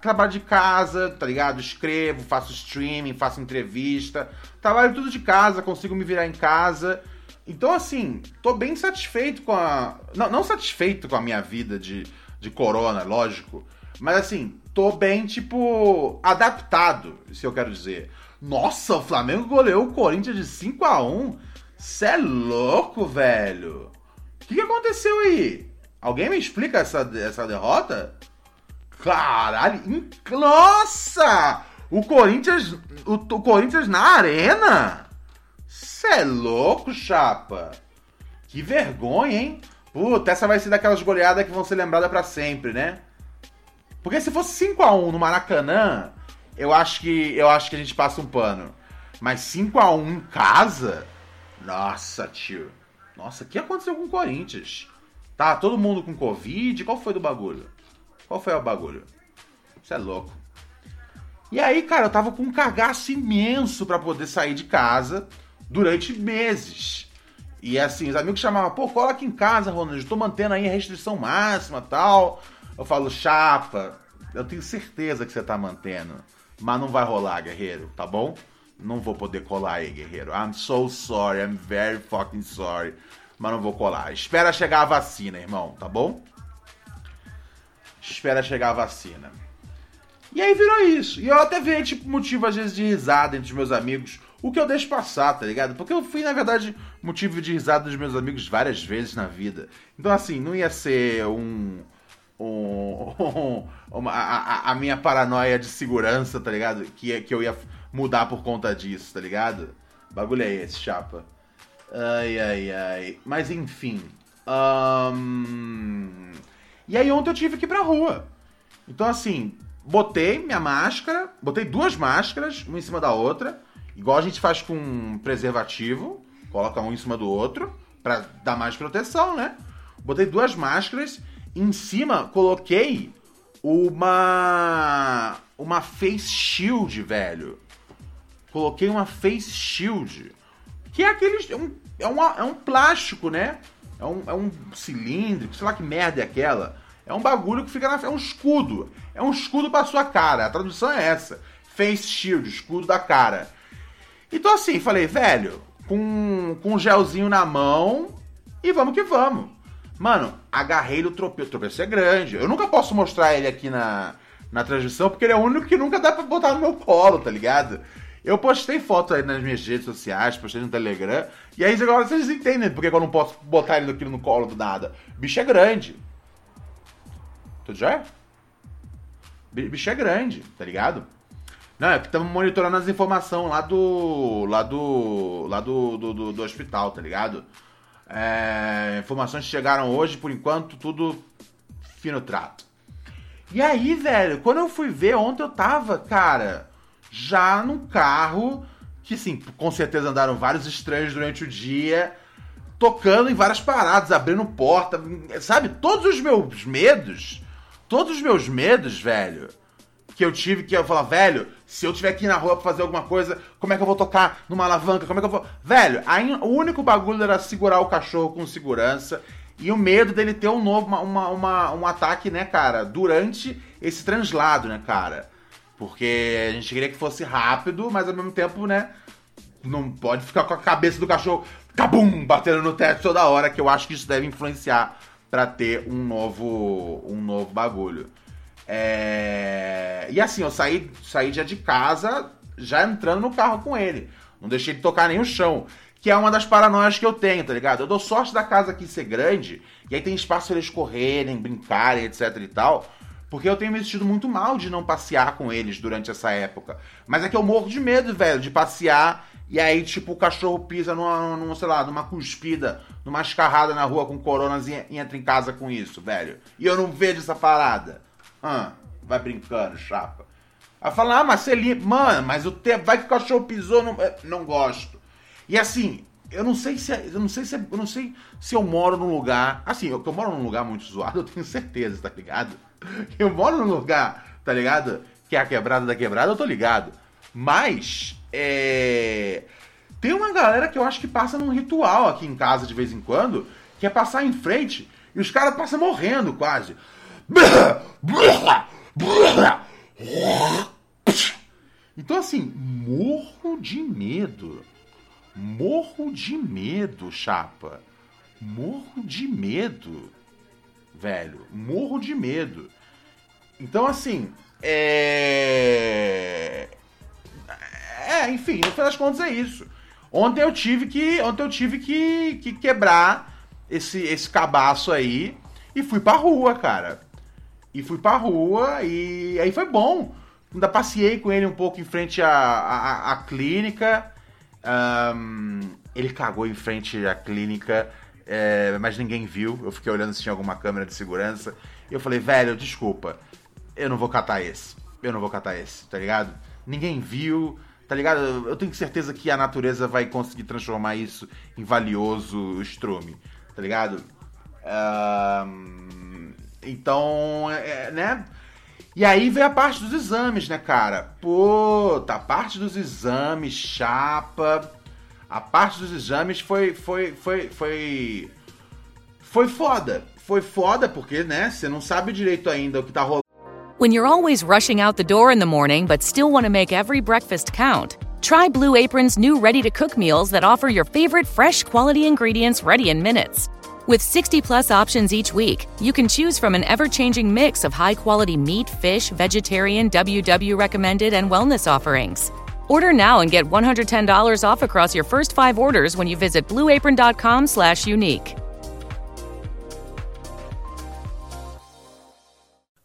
trabalho de casa, tá ligado? Escrevo, faço streaming, faço entrevista, trabalho tudo de casa, consigo me virar em casa. Então, assim, tô bem satisfeito com a. Não, não satisfeito com a minha vida de, de corona, lógico. Mas assim, tô bem, tipo, adaptado, se eu quero dizer. Nossa, o Flamengo goleou o Corinthians de 5 a 1 Cê é louco, velho. O que, que aconteceu aí? Alguém me explica essa, essa derrota? Caralho, nossa! O Corinthians, o, o Corinthians na arena? Cê é louco, chapa. Que vergonha, hein? Puta, essa vai ser daquelas goleadas que vão ser lembradas para sempre, né? Porque se fosse 5 a 1 no Maracanã, eu acho que eu acho que a gente passa um pano. Mas 5 a 1 em casa? Nossa, tio. Nossa, o que aconteceu com o Corinthians? Tá todo mundo com Covid? Qual foi do bagulho? Qual foi o bagulho? Você é louco. E aí, cara, eu tava com um cagaço imenso para poder sair de casa durante meses. E assim, os amigos chamavam, pô, cola aqui em casa, Ronald, tô mantendo aí a restrição máxima tal. Eu falo, chapa, eu tenho certeza que você tá mantendo. Mas não vai rolar, guerreiro, tá bom? Não vou poder colar aí, guerreiro. I'm so sorry, I'm very fucking sorry. Mas não vou colar. Espera chegar a vacina, irmão, tá bom? Espera chegar a vacina. E aí virou isso. E eu até vejo, tipo, motivo às vezes de risada entre os meus amigos. O que eu deixo passar, tá ligado? Porque eu fui, na verdade, motivo de risada dos meus amigos várias vezes na vida. Então, assim, não ia ser um. um, uma, a, a, minha paranoia de segurança, tá ligado? Que, que eu ia mudar por conta disso, tá ligado? Bagulho é esse, chapa. Ai, ai, ai. Mas enfim. Um... E aí ontem eu tive que ir pra rua. Então assim, botei minha máscara, botei duas máscaras, uma em cima da outra, igual a gente faz com um preservativo, coloca um em cima do outro, para dar mais proteção, né? Botei duas máscaras, em cima coloquei uma uma face shield, velho. Coloquei uma face shield, que é aquele. É um, é, uma, é um plástico, né? É um, é um cilíndrico, sei lá que merda é aquela. É um bagulho que fica na. É um escudo. É um escudo pra sua cara. A tradução é essa. Face shield, escudo da cara. Então assim, falei, velho, com, com um gelzinho na mão e vamos que vamos. Mano, agarrei no tropeço. O tropeço é grande. Eu nunca posso mostrar ele aqui na, na transmissão, porque ele é o único que nunca dá pra botar no meu colo, tá ligado? Eu postei foto aí nas minhas redes sociais, postei no Telegram. E aí agora vocês entendem porque eu não posso botar ele aqui no colo do nada. bicho é grande. Tudo já? bicho é grande, tá ligado? Não, é que estamos monitorando as informações lá do. lá do. lá do, do, do, do hospital, tá ligado? É, informações chegaram hoje, por enquanto, tudo fino trato. E aí, velho, quando eu fui ver, ontem eu tava, cara, já num carro que, sim, com certeza andaram vários estranhos durante o dia, tocando em várias paradas, abrindo porta, sabe? Todos os meus medos, todos os meus medos, velho, que eu tive, que eu falar, velho, se eu tiver aqui na rua pra fazer alguma coisa, como é que eu vou tocar numa alavanca? Como é que eu vou. Velho, aí, o único bagulho era segurar o cachorro com segurança. E o medo dele ter um novo, uma, uma, uma, um ataque, né, cara, durante esse translado, né, cara? Porque a gente queria que fosse rápido, mas ao mesmo tempo, né, não pode ficar com a cabeça do cachorro, cabum, batendo no teto toda hora, que eu acho que isso deve influenciar para ter um novo, um novo bagulho. É... E assim, eu saí, saí já de casa, já entrando no carro com ele. Não deixei de tocar nem o chão. Que é uma das paranoias que eu tenho, tá ligado? Eu dou sorte da casa aqui ser grande, e aí tem espaço para eles correrem, brincarem, etc e tal. Porque eu tenho me sentido muito mal de não passear com eles durante essa época. Mas é que eu morro de medo, velho, de passear e aí, tipo, o cachorro pisa numa, numa sei lá, numa cuspida, numa escarrada na rua com coronas e, e entra em casa com isso, velho. E eu não vejo essa parada. Ah, vai brincando, chapa. Aí fala, ah, limpa. Mano, mas o tempo. Vai que o cachorro pisou, não, é, não gosto. E assim, eu não sei se. É, eu não sei se. É, eu não sei se eu moro num lugar. Assim, eu, eu moro num lugar muito zoado, eu tenho certeza, tá ligado? Eu moro num lugar, tá ligado? Que é a quebrada da quebrada, eu tô ligado. Mas. É. Tem uma galera que eu acho que passa num ritual aqui em casa de vez em quando, que é passar em frente e os caras passam morrendo quase. Então, assim, morro de medo. Morro de medo, chapa. Morro de medo. Velho, morro de medo. Então, assim, é. É, enfim, no final das contas é isso. Ontem eu tive que, ontem eu tive que, que quebrar esse, esse cabaço aí e fui pra rua, cara. E fui pra rua e aí foi bom. Ainda passei com ele um pouco em frente à, à, à clínica. Um, ele cagou em frente à clínica, é, mas ninguém viu. Eu fiquei olhando se tinha alguma câmera de segurança. E eu falei, velho, desculpa, eu não vou catar esse. Eu não vou catar esse, tá ligado? Ninguém viu, tá ligado? Eu tenho certeza que a natureza vai conseguir transformar isso em valioso estrume, tá ligado? Então, é, é, né? E aí vem a parte dos exames, né, cara? Puta, a parte dos exames, chapa. A parte dos exames foi. Foi. Foi. Foi. Foi foda. Foi foda porque, né, você não sabe direito ainda o que tá rolando. When you're always rushing out the door in the morning but still want to make every breakfast count, try Blue Apron's new ready to cook meals that offer your favorite fresh quality ingredients ready in minutes. With 60 plus options each week, you can choose from an ever changing mix of high quality meat, fish, vegetarian, WW recommended, and wellness offerings. Order now and get $110 off across your first five orders when you visit blueapron.com slash unique.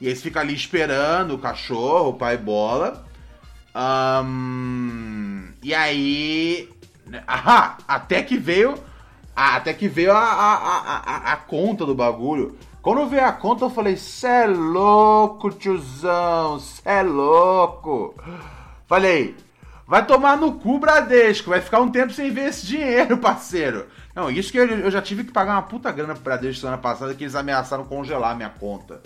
E aí você fica ali esperando o cachorro, o pai bola. Um, e aí. Ah, até que veio. Até que veio a, a, a, a, conta do bagulho. Quando veio a conta, eu falei: Cê é louco, tiozão, cê é louco. Falei: Vai tomar no cu, Bradesco. Vai ficar um tempo sem ver esse dinheiro, parceiro. Não, isso que eu, eu já tive que pagar uma puta grana pro Bradesco semana passada que eles ameaçaram congelar minha conta.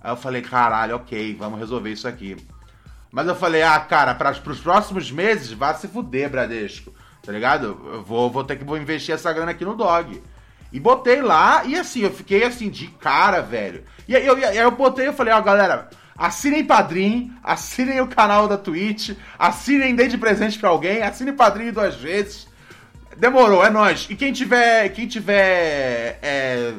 Aí eu falei, caralho, ok, vamos resolver isso aqui. Mas eu falei, ah, cara, para os próximos meses, vá se fuder, Bradesco. Tá ligado? Eu vou, vou ter que vou investir essa grana aqui no dog. E botei lá, e assim, eu fiquei assim, de cara, velho. E aí eu, eu, botei, eu falei, ó, galera, assinem Padrim, assinem o canal da Twitch, assinem Dei de presente pra alguém, assinem Padrim duas vezes. Demorou, é nóis. E quem tiver, quem tiver é,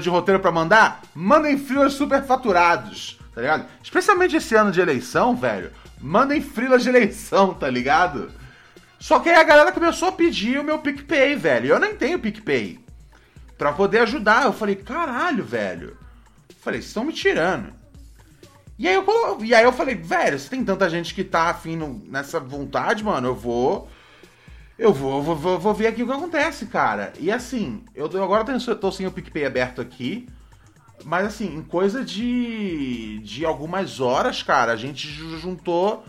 de roteiro para mandar, mandem filas super faturados tá ligado? Especialmente esse ano de eleição, velho. Mandem frilas de eleição, tá ligado? Só que aí a galera começou a pedir o meu PicPay, velho. Eu nem tenho PicPay. Pra poder ajudar. Eu falei, caralho, velho. Eu falei, estão me tirando. E aí, eu, e aí eu falei, velho, se tem tanta gente que tá afim no, nessa vontade, mano, eu vou. Eu vou, vou, vou, vou ver aqui o que acontece, cara. E assim, eu, agora tô, tô sem o PicPay aberto aqui. Mas assim, em coisa de, de algumas horas, cara, a gente juntou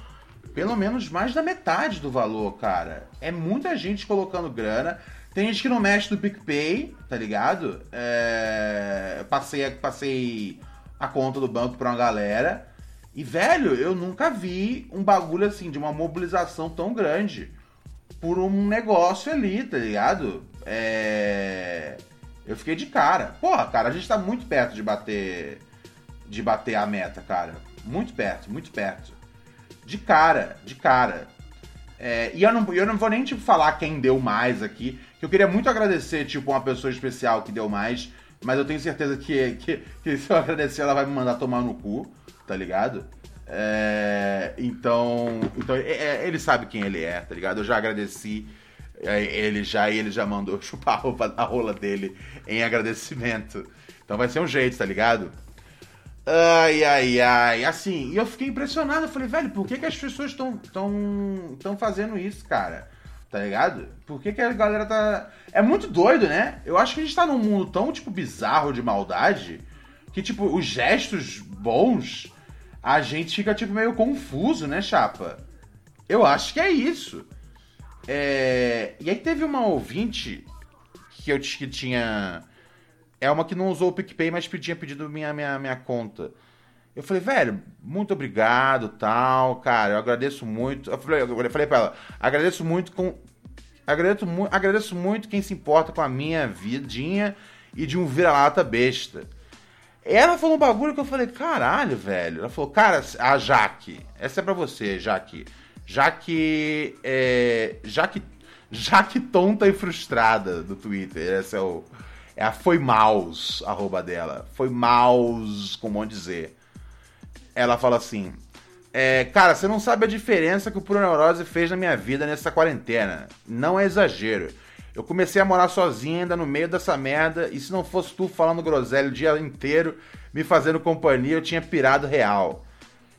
pelo menos mais da metade do valor, cara. É muita gente colocando grana. Tem gente que não mexe no PicPay, tá ligado? É... Passei, passei a conta do banco pra uma galera. E, velho, eu nunca vi um bagulho assim, de uma mobilização tão grande por um negócio ali, tá ligado? É. Eu fiquei de cara. Porra, cara, a gente tá muito perto de bater. De bater a meta, cara. Muito perto, muito perto. De cara, de cara. É, e eu não, eu não vou nem, tipo, falar quem deu mais aqui. Que eu queria muito agradecer, tipo, uma pessoa especial que deu mais. Mas eu tenho certeza que, que, que se eu agradecer, ela vai me mandar tomar no cu, tá ligado? É, então, então é, é ele sabe quem ele é, tá ligado? Eu já agradeci ele já, ele já mandou chupar a roupa da rola dele em agradecimento. Então vai ser um jeito, tá ligado? Ai, ai, ai. Assim, e eu fiquei impressionado. Eu falei, velho, por que, que as pessoas estão tão, tão fazendo isso, cara? Tá ligado? Por que, que a galera tá. É muito doido, né? Eu acho que a gente tá num mundo tão, tipo, bizarro de maldade que, tipo, os gestos bons a gente fica, tipo, meio confuso, né, chapa? Eu acho que é isso. É... E aí teve uma ouvinte que eu que tinha. É uma que não usou o PicPay, mas tinha pedido minha, minha, minha conta. Eu falei, velho, muito obrigado, tal, cara, eu agradeço muito. Eu falei, eu falei pra ela, agradeço muito com. Agradeço, mu agradeço muito quem se importa com a minha vidinha e de um vira-lata besta. Ela falou um bagulho que eu falei, caralho, velho. Ela falou, cara, a Jaque, essa é pra você, Jaque já que é, já que já que tonta e frustrada do Twitter, essa é o é a foi maus arroba dela, foi maus como vão dizer. Ela fala assim: é, cara, você não sabe a diferença que o Puro Neurose fez na minha vida nessa quarentena. Não é exagero. Eu comecei a morar sozinha ainda no meio dessa merda, e se não fosse tu falando groselha o dia inteiro, me fazendo companhia, eu tinha pirado real.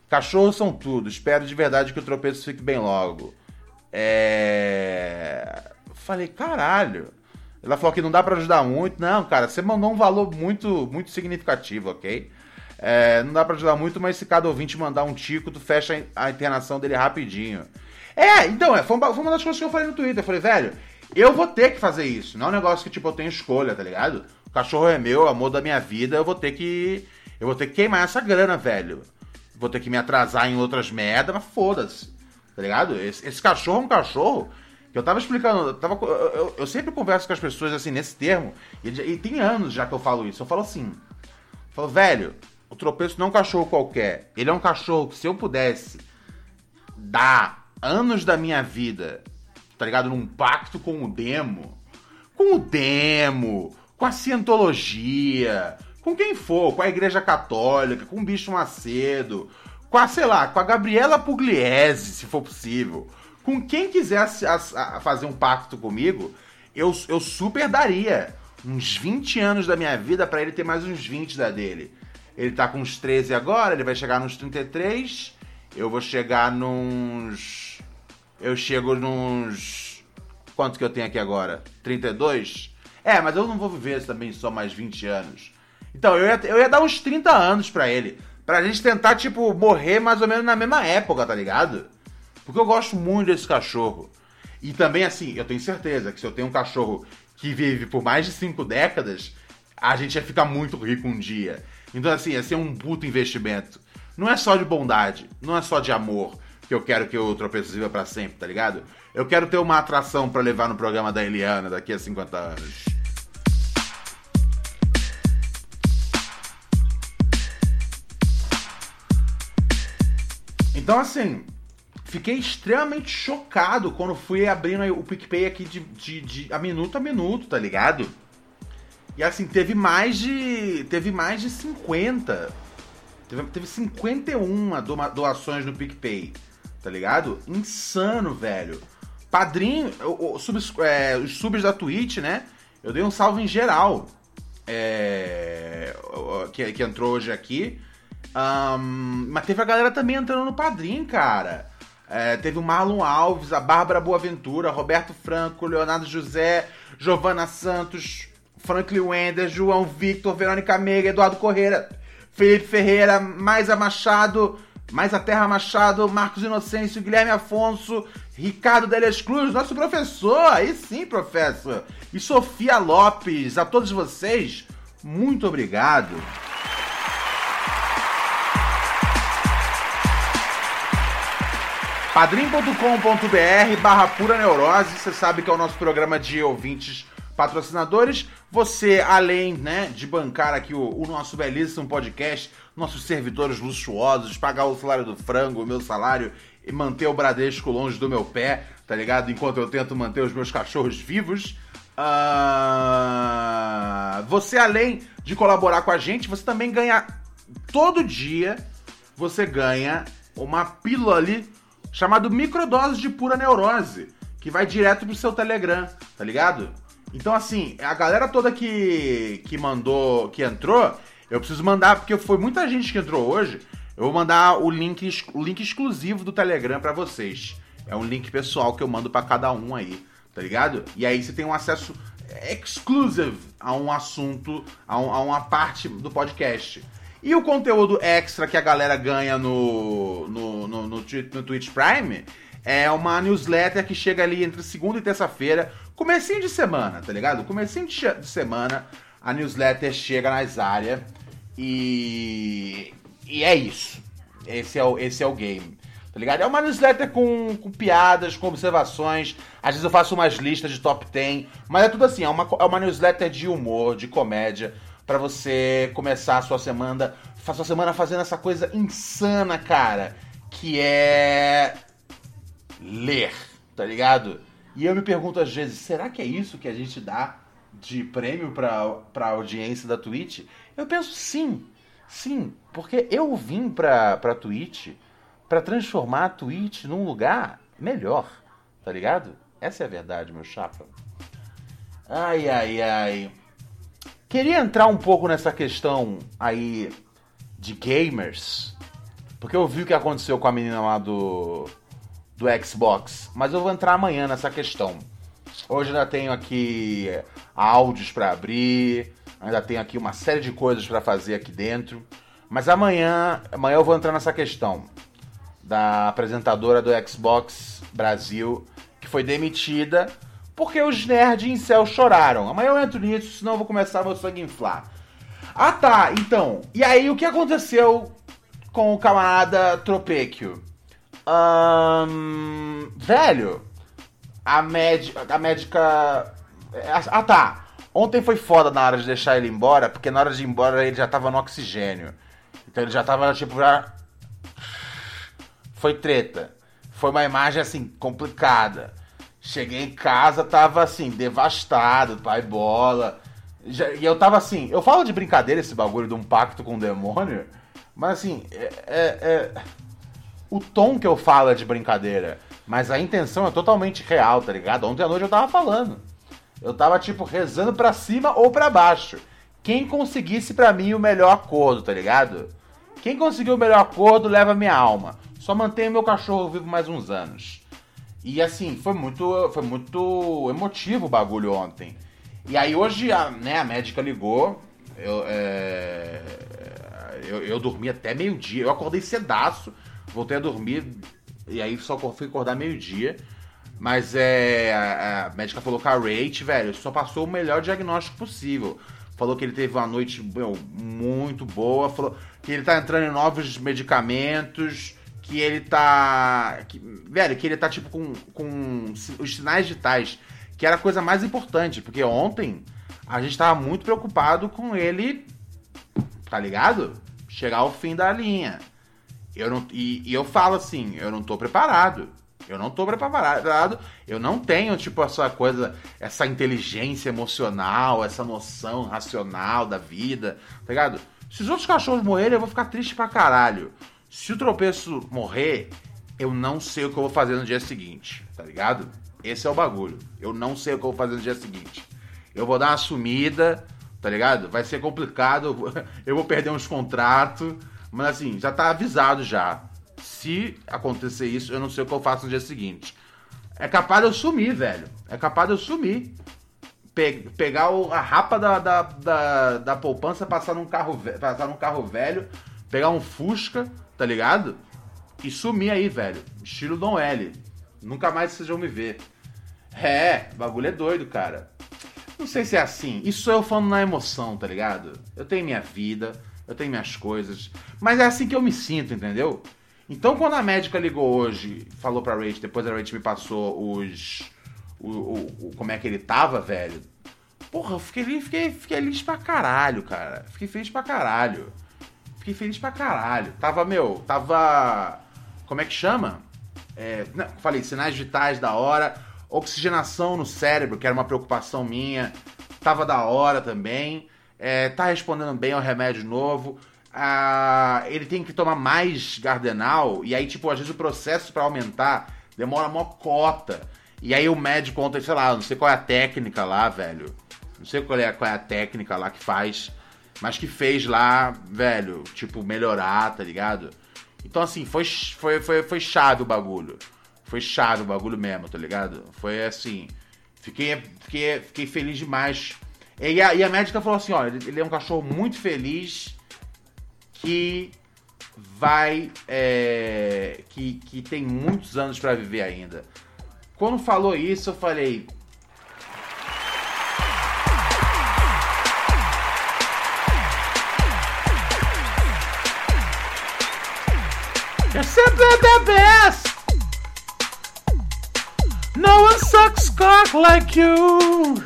Cachorros são tudo. Espero de verdade que o tropeço fique bem logo. É. Falei, caralho. Ela falou que não dá para ajudar muito. Não, cara, você mandou um valor muito, muito significativo, ok? É, não dá para ajudar muito, mas se cada ouvinte mandar um tico, tu fecha a internação dele rapidinho. É, então, é, foi, uma, foi uma das coisas que eu falei no Twitter. Eu falei, velho, eu vou ter que fazer isso. Não é um negócio que, tipo, eu tenho escolha, tá ligado? O cachorro é meu, amor da minha vida, eu vou ter que. Eu vou ter que queimar essa grana, velho vou ter que me atrasar em outras merdas, mas foda-se. Tá ligado? Esse, esse, cachorro é um cachorro. Que eu tava explicando, eu, tava, eu, eu, sempre converso com as pessoas assim, nesse termo, e, e, tem anos já que eu falo isso. Eu falo assim: eu falo, velho, o tropeço não é um cachorro qualquer. Ele é um cachorro que se eu pudesse dar anos da minha vida, tá ligado? Num pacto com o demo, com o demo, com a cientologia, com quem for, com a Igreja Católica, com o Bicho Macedo, com a, sei lá, com a Gabriela Pugliese, se for possível. Com quem quiser fazer um pacto comigo, eu, eu super daria uns 20 anos da minha vida para ele ter mais uns 20 da dele. Ele tá com uns 13 agora, ele vai chegar nos 33. eu vou chegar nos. Eu chego nos. Quanto que eu tenho aqui agora? 32? É, mas eu não vou viver também só mais 20 anos. Então, eu ia, eu ia dar uns 30 anos pra ele. Pra gente tentar, tipo, morrer mais ou menos na mesma época, tá ligado? Porque eu gosto muito desse cachorro. E também, assim, eu tenho certeza que se eu tenho um cachorro que vive por mais de 5 décadas, a gente ia ficar muito rico um dia. Então, assim, ia ser um puto investimento. Não é só de bondade, não é só de amor que eu quero que o Tropeço viva pra sempre, tá ligado? Eu quero ter uma atração para levar no programa da Eliana daqui a 50 anos. Então, assim, fiquei extremamente chocado quando fui abrindo o PicPay aqui de, de, de, a minuto a minuto, tá ligado? E assim, teve mais de. Teve mais de 50. Teve, teve 51 doações no PicPay, tá ligado? Insano, velho. Padrinho, o, o, subs, é, os subs da Twitch, né? Eu dei um salve em geral. É, que, que entrou hoje aqui. Um, mas teve a galera também entrando no padrinho, cara. É, teve o Marlon Alves, a Bárbara Boaventura, Roberto Franco, Leonardo José, Giovana Santos, Franklin Wender, João Victor, Verônica Meiga, Eduardo Correia, Felipe Ferreira, Maisa Machado, Mais a Terra Machado, Marcos Inocêncio, Guilherme Afonso, Ricardo Deles Cruz, nosso professor, aí sim, professor, e Sofia Lopes. A todos vocês, muito obrigado. padrim.com.br barra pura neurose, você sabe que é o nosso programa de ouvintes patrocinadores. Você, além né, de bancar aqui o, o, nosso belíssimo podcast, nossos servidores luxuosos, pagar o salário do frango, o meu salário e manter o Bradesco longe do meu pé, tá ligado? Enquanto eu tento manter os meus cachorros vivos. Uh... Você, além de colaborar com a gente, você também ganha todo dia. Você ganha uma pílula ali chamado Microdose de Pura Neurose, que vai direto pro seu Telegram, tá ligado? Então, assim, a galera toda que, que mandou, que entrou, eu preciso mandar, porque foi muita gente que entrou hoje, eu vou mandar o link, o link exclusivo do Telegram para vocês. É um link pessoal que eu mando para cada um aí, tá ligado? E aí você tem um acesso exclusive a um assunto, a, um, a uma parte do podcast. E o conteúdo extra que a galera ganha no, no, no, no, no Twitch Prime é uma newsletter que chega ali entre segunda e terça-feira, comecinho de semana, tá ligado? Comecinho de, de semana, a newsletter chega nas áreas e... e é isso. Esse é o, esse é o game. Tá ligado? É uma newsletter com, com piadas, com observações. Às vezes eu faço umas listas de top 10. Mas é tudo assim, é uma, é uma newsletter de humor, de comédia para você começar a sua semana, a sua semana fazendo essa coisa insana, cara, que é ler, tá ligado? E eu me pergunto às vezes, será que é isso que a gente dá de prêmio pra, pra audiência da Twitch? Eu penso sim, sim, porque eu vim pra, pra Twitch para transformar a Twitch num lugar melhor, tá ligado? Essa é a verdade, meu chapa. Ai, ai, ai. Queria entrar um pouco nessa questão aí de gamers, porque eu vi o que aconteceu com a menina lá do, do Xbox, mas eu vou entrar amanhã nessa questão. Hoje ainda tenho aqui áudios para abrir, ainda tenho aqui uma série de coisas para fazer aqui dentro, mas amanhã, amanhã eu vou entrar nessa questão da apresentadora do Xbox Brasil que foi demitida porque os nerds em céu choraram. Amanhã eu entro nisso, senão eu vou começar meu sangue inflar. Ah tá, então. E aí o que aconteceu com o camarada Tropecchio? Um, velho, a médica. A médica. Ah tá. Ontem foi foda na hora de deixar ele embora, porque na hora de ir embora ele já tava no oxigênio. Então ele já tava tipo já. Foi treta. Foi uma imagem assim, complicada. Cheguei em casa, tava assim, devastado, pai bola. Já, e eu tava assim, eu falo de brincadeira esse bagulho de um pacto com o demônio, mas assim, é, é, é, o tom que eu falo é de brincadeira, mas a intenção é totalmente real, tá ligado? Ontem à noite eu tava falando. Eu tava, tipo, rezando pra cima ou pra baixo. Quem conseguisse para mim o melhor acordo, tá ligado? Quem conseguiu o melhor acordo leva minha alma. Só mantenha meu cachorro vivo mais uns anos. E assim, foi muito, foi muito emotivo o bagulho ontem. E aí hoje a, né, a médica ligou. Eu, é, eu, eu dormi até meio-dia. Eu acordei cedaço, voltei a dormir. E aí só fui acordar meio-dia. Mas é. A, a, médica falou que a Rate, velho, só passou o melhor diagnóstico possível. Falou que ele teve uma noite meu, muito boa. Falou que ele tá entrando em novos medicamentos. Que ele tá. Que, velho, que ele tá tipo com, com os sinais vitais. Que era a coisa mais importante. Porque ontem a gente tava muito preocupado com ele. Tá ligado? Chegar ao fim da linha. Eu não, e, e eu falo assim, eu não tô preparado. Eu não tô preparado, eu não tenho, tipo, essa coisa, essa inteligência emocional, essa noção racional da vida, tá ligado? Se os outros cachorros morrerem, eu vou ficar triste pra caralho. Se o tropeço morrer, eu não sei o que eu vou fazer no dia seguinte, tá ligado? Esse é o bagulho. Eu não sei o que eu vou fazer no dia seguinte. Eu vou dar uma sumida, tá ligado? Vai ser complicado, eu vou perder uns contratos, mas assim, já tá avisado já se acontecer isso, eu não sei o que eu faço no dia seguinte. É capaz de eu sumir, velho. É capaz de eu sumir. Pe pegar o, a rapa da, da, da, da, poupança, passar num, carro, passar num carro velho, pegar um Fusca, tá ligado? E sumir aí, velho. Estilo Dom L. Nunca mais vocês vão me ver. É, bagulho é doido, cara. Não sei se é assim. Isso eu falando na emoção, tá ligado? Eu tenho minha vida, eu tenho minhas coisas. Mas é assim que eu me sinto, entendeu? Então, quando a médica ligou hoje, falou pra Rach, depois a Rach me passou os. O, o, o, como é que ele tava, velho. Porra, eu fiquei, fiquei, fiquei feliz pra caralho, cara. Fiquei feliz pra caralho. Fiquei feliz pra caralho. Tava, meu, tava. Como é que chama? É, não, falei, sinais vitais da hora. Oxigenação no cérebro, que era uma preocupação minha. Tava da hora também. É, tá respondendo bem ao remédio novo ele tem que tomar mais Gardenal, e aí, tipo, às vezes o processo para aumentar demora uma cota. E aí o médico conta, sei lá, não sei qual é a técnica lá, velho. Não sei qual é, qual é a técnica lá que faz, mas que fez lá, velho, tipo, melhorar, tá ligado? Então, assim, foi, foi, foi, foi chave o bagulho. Foi chave o bagulho mesmo, tá ligado? Foi assim. Fiquei, fiquei, fiquei feliz demais. E a, e a médica falou assim: ó, ele é um cachorro muito feliz que vai. É, que, que tem muitos anos para viver ainda. Quando falou isso, eu falei. You're simply the best! No one sucks cock like you!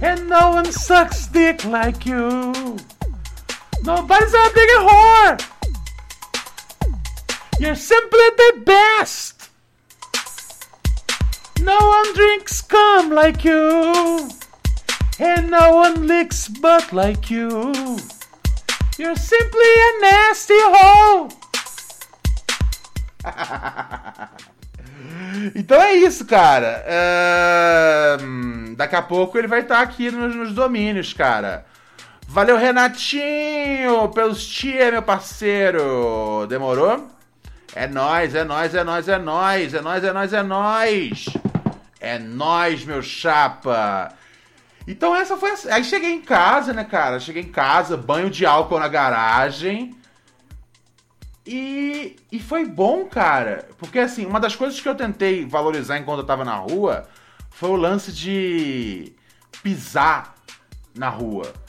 And no one sucks dick like you! Nobody's a big whore! You're simply the best! No one drinks cum like you! And no one licks butt like you! You're simply a nasty hole! então é isso, cara. Uh, daqui a pouco ele vai estar aqui nos, nos domínios, cara. Valeu, Renatinho, pelos tia, meu parceiro. Demorou? É nós, é nós, é nós, é nós, é nós, é nós, é nós. É nós, meu chapa. Então essa foi a... Aí cheguei em casa, né, cara? Cheguei em casa, banho de álcool na garagem. E, e foi bom, cara. Porque, assim, uma das coisas que eu tentei valorizar enquanto eu tava na rua foi o lance de pisar na rua.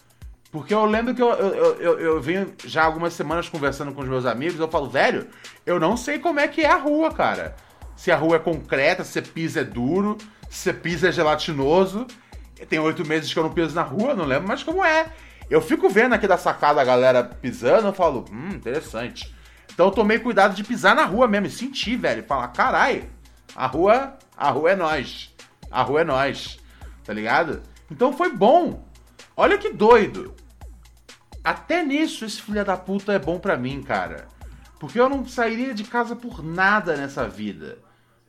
Porque eu lembro que eu, eu, eu, eu venho já algumas semanas conversando com os meus amigos, eu falo, velho, eu não sei como é que é a rua, cara. Se a rua é concreta, se pisa é duro, se pisa é gelatinoso. Tem oito meses que eu não piso na rua, não lembro mais como é. Eu fico vendo aqui da sacada a galera pisando, eu falo, hum, interessante. Então eu tomei cuidado de pisar na rua mesmo, e sentir, velho. Falar, carai, a rua, a rua é nós. A rua é nós. Tá ligado? Então foi bom. Olha que doido. Até nisso esse filho da puta é bom pra mim, cara. Porque eu não sairia de casa por nada nessa vida.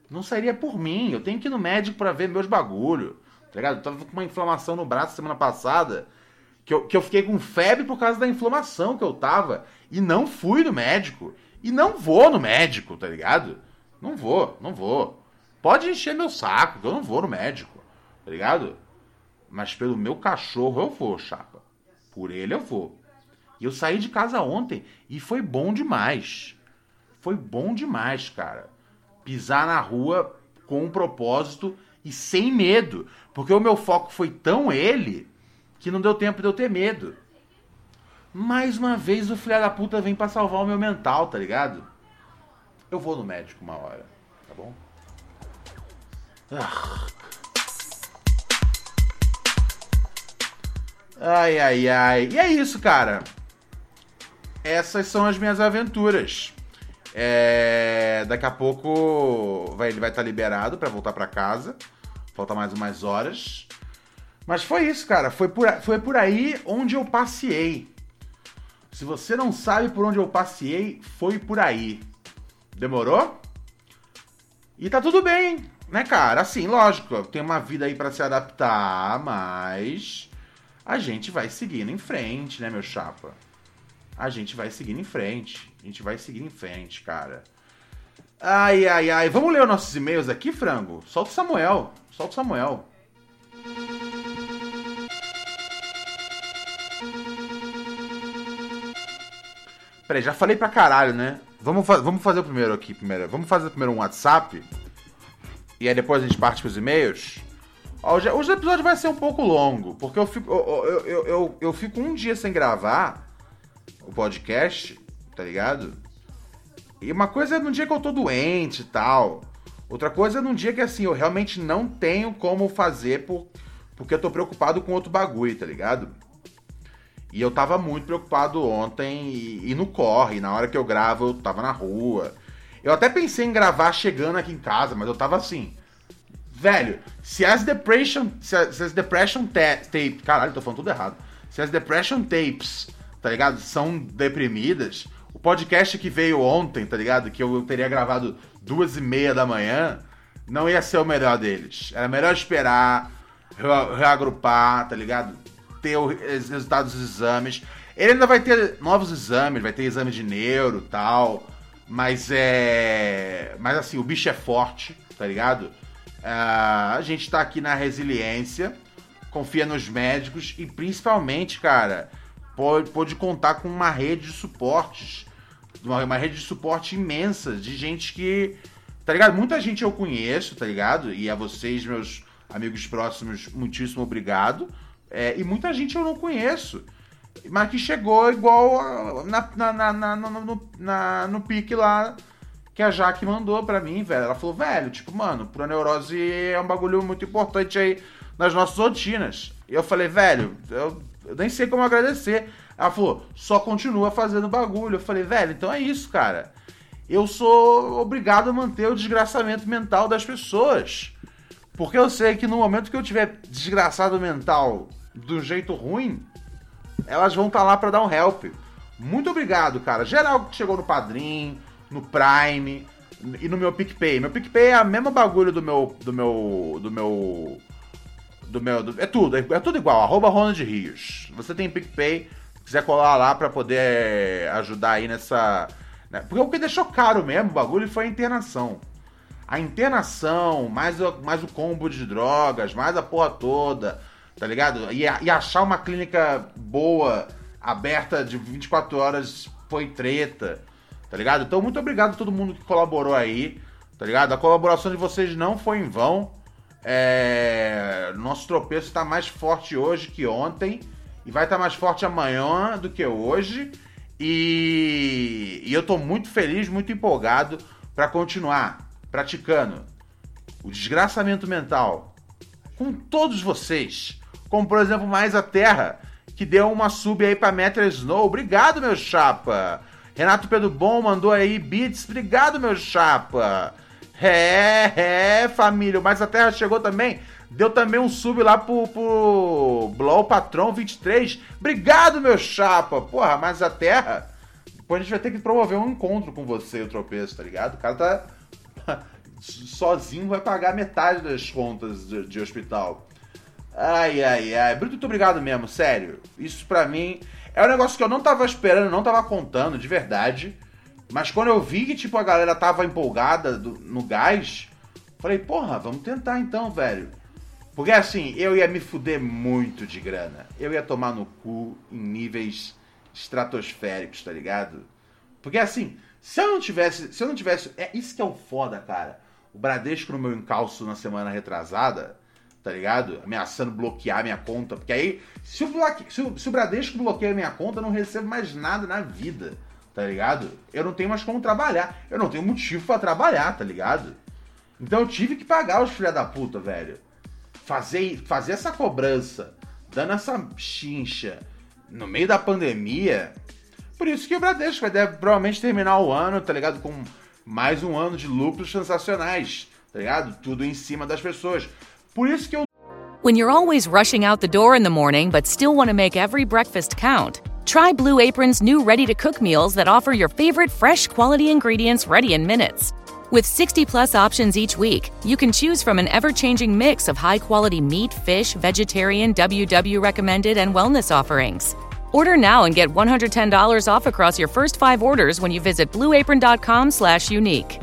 Não sairia por mim. Eu tenho que ir no médico para ver meus bagulho. Tá ligado? Eu tava com uma inflamação no braço semana passada. Que eu, que eu fiquei com febre por causa da inflamação que eu tava. E não fui no médico. E não vou no médico, tá ligado? Não vou, não vou. Pode encher meu saco, que eu não vou no médico, tá ligado? Mas pelo meu cachorro eu vou, chapa. Por ele eu vou. E eu saí de casa ontem e foi bom demais. Foi bom demais, cara. Pisar na rua com um propósito e sem medo. Porque o meu foco foi tão ele que não deu tempo de eu ter medo. Mais uma vez o filho da puta vem para salvar o meu mental, tá ligado? Eu vou no médico uma hora, tá bom? Ah. Ai, ai, ai. E é isso, cara. Essas são as minhas aventuras. É... Daqui a pouco vai, ele vai estar liberado para voltar para casa. Falta mais umas horas. Mas foi isso, cara. Foi por, foi por aí onde eu passei. Se você não sabe por onde eu passei, foi por aí. Demorou? E tá tudo bem, né, cara? Assim, lógico, tem uma vida aí para se adaptar, mas a gente vai seguindo em frente, né, meu chapa? A gente vai seguindo em frente. A gente vai seguir em frente, cara. Ai, ai, ai. Vamos ler os nossos e-mails aqui, frango? Solta o Samuel. Solta o Samuel. Peraí, já falei pra caralho, né? Vamos, fa vamos fazer o primeiro aqui, primeiro. Vamos fazer primeiro um WhatsApp. E aí depois a gente parte pros e-mails. Hoje, hoje o episódio vai ser um pouco longo, porque eu fico, eu, eu, eu, eu, eu fico um dia sem gravar o podcast, tá ligado? E uma coisa é num dia que eu tô doente e tal. Outra coisa é num dia que assim, eu realmente não tenho como fazer por, porque eu tô preocupado com outro bagulho, tá ligado? E eu tava muito preocupado ontem e, e no corre. Na hora que eu gravo, eu tava na rua. Eu até pensei em gravar chegando aqui em casa, mas eu tava assim. Velho, se as Depression. Se as, se as Depression Tapes. Caralho, tô falando tudo errado. Se as Depression Tapes, tá ligado? São deprimidas. O podcast que veio ontem, tá ligado? Que eu teria gravado duas e meia da manhã, não ia ser o melhor deles. Era melhor esperar, reagrupar, tá ligado? ter os resultados dos exames. Ele ainda vai ter novos exames, vai ter exame de neuro tal. Mas é. Mas assim, o bicho é forte, tá ligado? Uh, a gente tá aqui na resiliência, confia nos médicos e principalmente, cara, pode contar com uma rede de suportes. Uma, uma rede de suporte imensa de gente que. Tá ligado? Muita gente eu conheço, tá ligado? E a vocês, meus amigos próximos, muitíssimo obrigado. É, e muita gente eu não conheço. Mas que chegou igual na, na, na, no, na, no pique lá que a Jaque mandou pra mim, velho. Ela falou, velho, tipo, mano, pro neurose é um bagulho muito importante aí nas nossas rotinas. E eu falei, velho, eu, eu nem sei como agradecer. Ela falou, só continua fazendo bagulho. Eu falei, velho, então é isso, cara. Eu sou obrigado a manter o desgraçamento mental das pessoas. Porque eu sei que no momento que eu tiver desgraçado mental do jeito ruim, elas vão estar tá lá para dar um help. Muito obrigado, cara. Geral que chegou no Padrim, no Prime e no meu PicPay. Meu PicPay é a mesma bagulho do meu. do meu. do meu. Do meu. Do, é tudo, é, é, tudo igual. Arroba Ronald Rios. Você tem PicPay, quiser colar lá para poder ajudar aí nessa. Né? Porque o que deixou caro mesmo o bagulho foi a internação. A internação, mais o, mais o combo de drogas, mais a porra toda tá ligado? E, e achar uma clínica boa, aberta de 24 horas, foi treta, tá ligado? Então, muito obrigado a todo mundo que colaborou aí, tá ligado? A colaboração de vocês não foi em vão. É... Nosso tropeço está mais forte hoje que ontem e vai estar tá mais forte amanhã do que hoje. E, e eu tô muito feliz, muito empolgado para continuar praticando o desgraçamento mental com todos vocês como, por exemplo, Mais a Terra, que deu uma sub aí pra Metal Snow. Obrigado, meu chapa. Renato Pedro Bom mandou aí beats. Obrigado, meu chapa. É, é, família. Mais a Terra chegou também. Deu também um sub lá pro, pro Blow Patron 23. Obrigado, meu chapa. Porra, mais a Terra. Depois a gente vai ter que promover um encontro com você, o tropeço, tá ligado? O cara tá sozinho, vai pagar metade das contas de, de hospital. Ai, ai, ai. Muito obrigado mesmo, sério. Isso pra mim é um negócio que eu não tava esperando, não tava contando, de verdade. Mas quando eu vi que, tipo, a galera tava empolgada do, no gás, falei, porra, vamos tentar então, velho. Porque assim, eu ia me fuder muito de grana. Eu ia tomar no cu em níveis estratosféricos, tá ligado? Porque assim, se eu não tivesse. Se eu não tivesse. É isso que é o foda, cara. O Bradesco no meu encalço na semana retrasada, tá ligado? Ameaçando bloquear minha conta. Porque aí, se o, bloque... se o, se o Bradesco bloqueia minha conta, eu não recebo mais nada na vida, tá ligado? Eu não tenho mais como trabalhar. Eu não tenho motivo para trabalhar, tá ligado? Então eu tive que pagar os filha da puta, velho. Fazer, fazer essa cobrança, dando essa chincha no meio da pandemia. Por isso que o Bradesco vai deve, provavelmente terminar o ano, tá ligado? Com mais um ano de lucros sensacionais, tá ligado? Tudo em cima das pessoas. Por isso que eu. When you're always rushing out the door in the morning but still want to make every breakfast count, try Blue Apron's new ready to cook meals that offer your favorite fresh quality ingredients ready in minutes. With 60 plus options each week, you can choose from an ever changing mix of high quality meat, fish, vegetarian, WW recommended, and wellness offerings. Order now and get $110 off across your first five orders when you visit blueapron.com slash unique.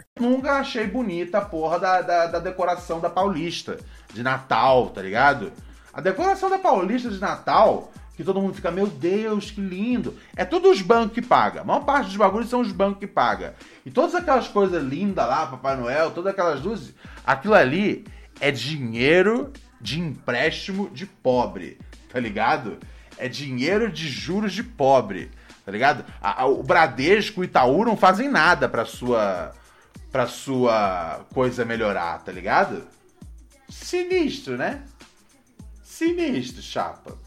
Nunca achei bonita a porra da, da, da decoração da Paulista de Natal, tá ligado? A decoração da Paulista de Natal, que todo mundo fica, meu Deus, que lindo. É tudo os bancos que pagam. A maior parte dos bagulhos são os bancos que pagam. E todas aquelas coisas lindas lá, Papai Noel, todas aquelas luzes, aquilo ali é dinheiro de empréstimo de pobre, tá ligado? É dinheiro de juros de pobre, tá ligado? O Bradesco, o Itaú não fazem nada pra sua pra sua coisa melhorar, tá ligado? Sinistro, né? Sinistro, chapa.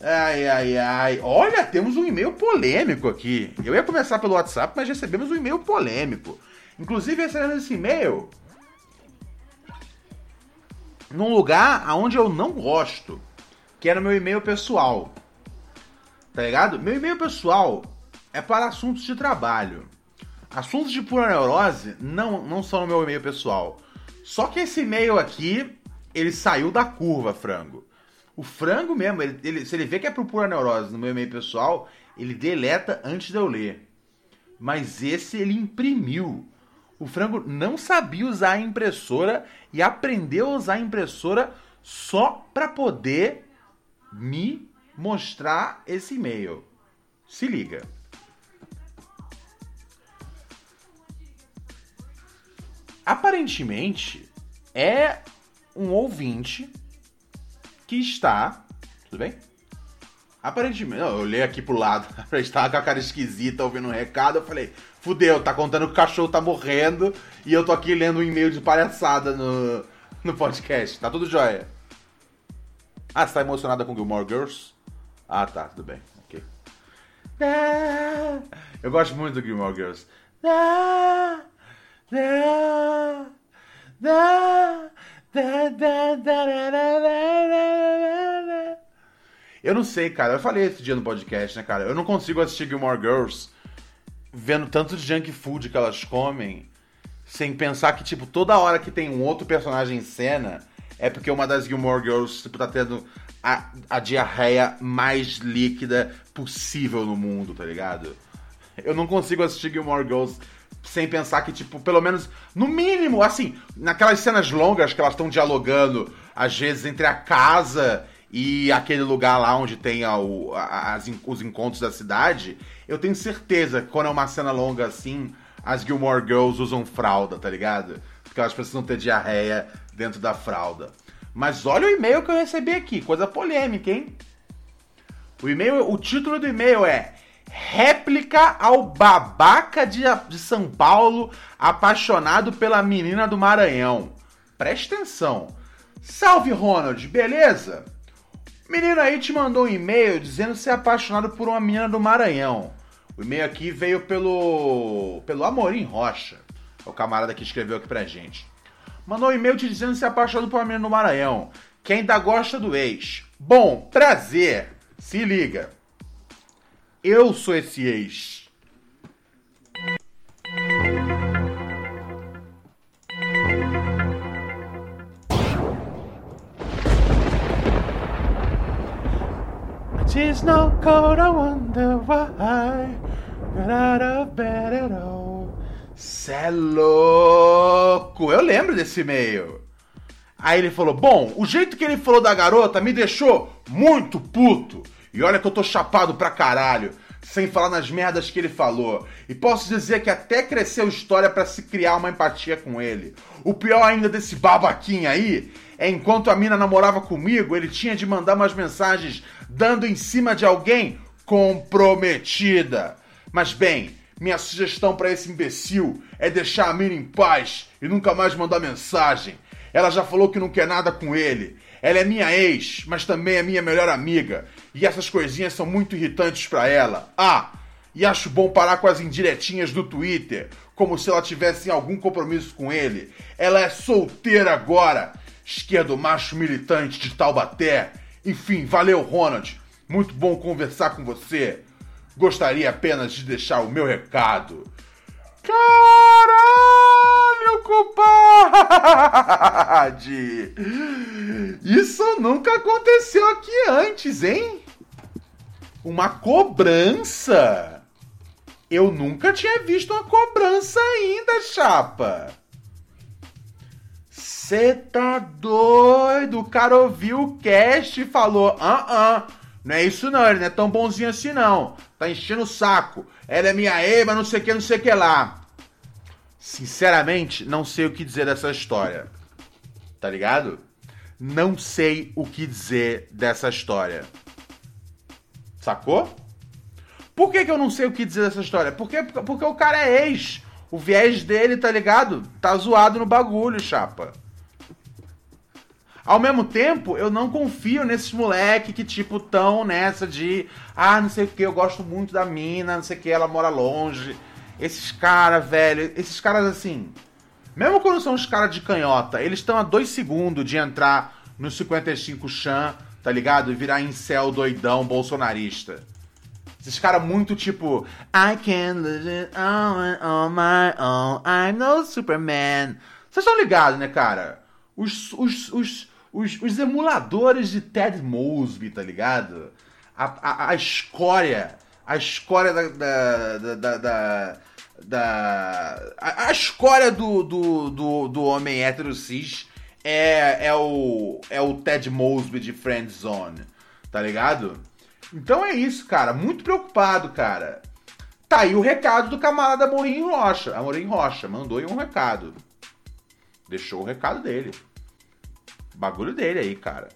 Ai, ai, ai. Olha, temos um e-mail polêmico aqui. Eu ia começar pelo WhatsApp, mas recebemos um e-mail polêmico. Inclusive, recebemos esse e-mail num lugar aonde eu não gosto, que era meu e-mail pessoal. Tá ligado? Meu e-mail pessoal é para assuntos de trabalho. Assuntos de pura neurose não, não são no meu e-mail pessoal. Só que esse e-mail aqui, ele saiu da curva, frango. O frango mesmo, ele, ele, se ele vê que é pro pura neurose no meu e-mail pessoal, ele deleta antes de eu ler. Mas esse ele imprimiu. O frango não sabia usar a impressora e aprendeu a usar a impressora só para poder me mostrar esse e-mail. Se liga. Aparentemente é um ouvinte que está. Tudo bem? Aparentemente, eu olhei aqui pro lado, estava com a cara esquisita ouvindo um recado, eu falei, fudeu, tá contando que o cachorro tá morrendo e eu tô aqui lendo um e-mail de palhaçada no, no podcast. Tá tudo jóia. Ah, você tá emocionada com Gilmore Girls? Ah, tá, tudo bem. Ok. Eu gosto muito do Gilmore Girls. Eu não sei, cara. Eu falei esse dia no podcast, né, cara? Eu não consigo assistir Gilmore Girls vendo tanto de junk food que elas comem sem pensar que, tipo, toda hora que tem um outro personagem em cena é porque uma das Gilmore Girls, tipo, tá tendo a, a diarreia mais líquida possível no mundo, tá ligado? Eu não consigo assistir Gilmore Girls sem pensar que, tipo, pelo menos, no mínimo, assim, naquelas cenas longas que elas estão dialogando, às vezes, entre a casa e aquele lugar lá onde tem o, a, as, os encontros da cidade, eu tenho certeza que quando é uma cena longa assim, as Gilmore Girls usam fralda, tá ligado? Porque elas precisam ter diarreia dentro da fralda. Mas olha o e-mail que eu recebi aqui, coisa polêmica, hein? O e-mail, o título do e-mail é réplica ao babaca de, de São Paulo apaixonado pela menina do Maranhão. Presta atenção. Salve, Ronald, beleza? Menino aí te mandou um e-mail dizendo ser apaixonado por uma menina do Maranhão. O e-mail aqui veio pelo. pelo Amorim Rocha. O camarada que escreveu aqui pra gente. Mandou um e-mail te dizendo ser apaixonado por uma menina do Maranhão. Que ainda gosta do ex. Bom, prazer. Se liga. Eu sou esse ex. She's no cold, I wonder why. Got out of bed at all. Cê é louco! Eu lembro desse e-mail. Aí ele falou: Bom, o jeito que ele falou da garota me deixou muito puto. E olha que eu tô chapado pra caralho, sem falar nas merdas que ele falou. E posso dizer que até cresceu história para se criar uma empatia com ele. O pior ainda desse babaquinho aí é enquanto a mina namorava comigo, ele tinha de mandar umas mensagens dando em cima de alguém comprometida. Mas bem, minha sugestão para esse imbecil é deixar a mina em paz e nunca mais mandar mensagem. Ela já falou que não quer nada com ele. Ela é minha ex, mas também é minha melhor amiga. E essas coisinhas são muito irritantes para ela. Ah, e acho bom parar com as indiretinhas do Twitter, como se ela tivesse algum compromisso com ele. Ela é solteira agora. Esquerdo macho militante de Taubaté. Enfim, valeu, Ronald. Muito bom conversar com você. Gostaria apenas de deixar o meu recado. Caralho, compadre! Isso nunca aconteceu aqui antes, hein? Uma cobrança! Eu nunca tinha visto uma cobrança ainda, chapa! Cê tá doido? O cara ouviu o cast e falou: ah, ah, não é isso não, ele não é tão bonzinho assim não. Tá enchendo o saco. Ela é minha eba, não sei o que, não sei o que lá. Sinceramente, não sei o que dizer dessa história. Tá ligado? Não sei o que dizer dessa história. Sacou? Por que, que eu não sei o que dizer dessa história? Porque, porque o cara é ex. O viés dele, tá ligado? Tá zoado no bagulho, chapa. Ao mesmo tempo, eu não confio nesses moleque que, tipo, tão nessa de ah, não sei o que, eu gosto muito da mina, não sei o que, ela mora longe. Esses caras, velho, esses caras assim. Mesmo quando são os caras de canhota, eles estão a dois segundos de entrar no 55 Chan, tá ligado? E virar incel doidão bolsonarista. Esses caras muito tipo, I can live it on, on my own, I'm no Superman. Vocês estão ligados, né, cara? Os, os, os, os, os emuladores de Ted Mosby, tá ligado? A, a, a escória, a escória da. da, da, da, da a, a, escória do, do, do, do homem hétero cis é, é, o, é o Ted Mosby de Friend Zone, tá ligado? Então é isso, cara. Muito preocupado, cara. Tá aí o recado do camarada Amorim Rocha. Amorim Rocha mandou aí um recado. Deixou o recado dele. Bagulho dele aí, cara.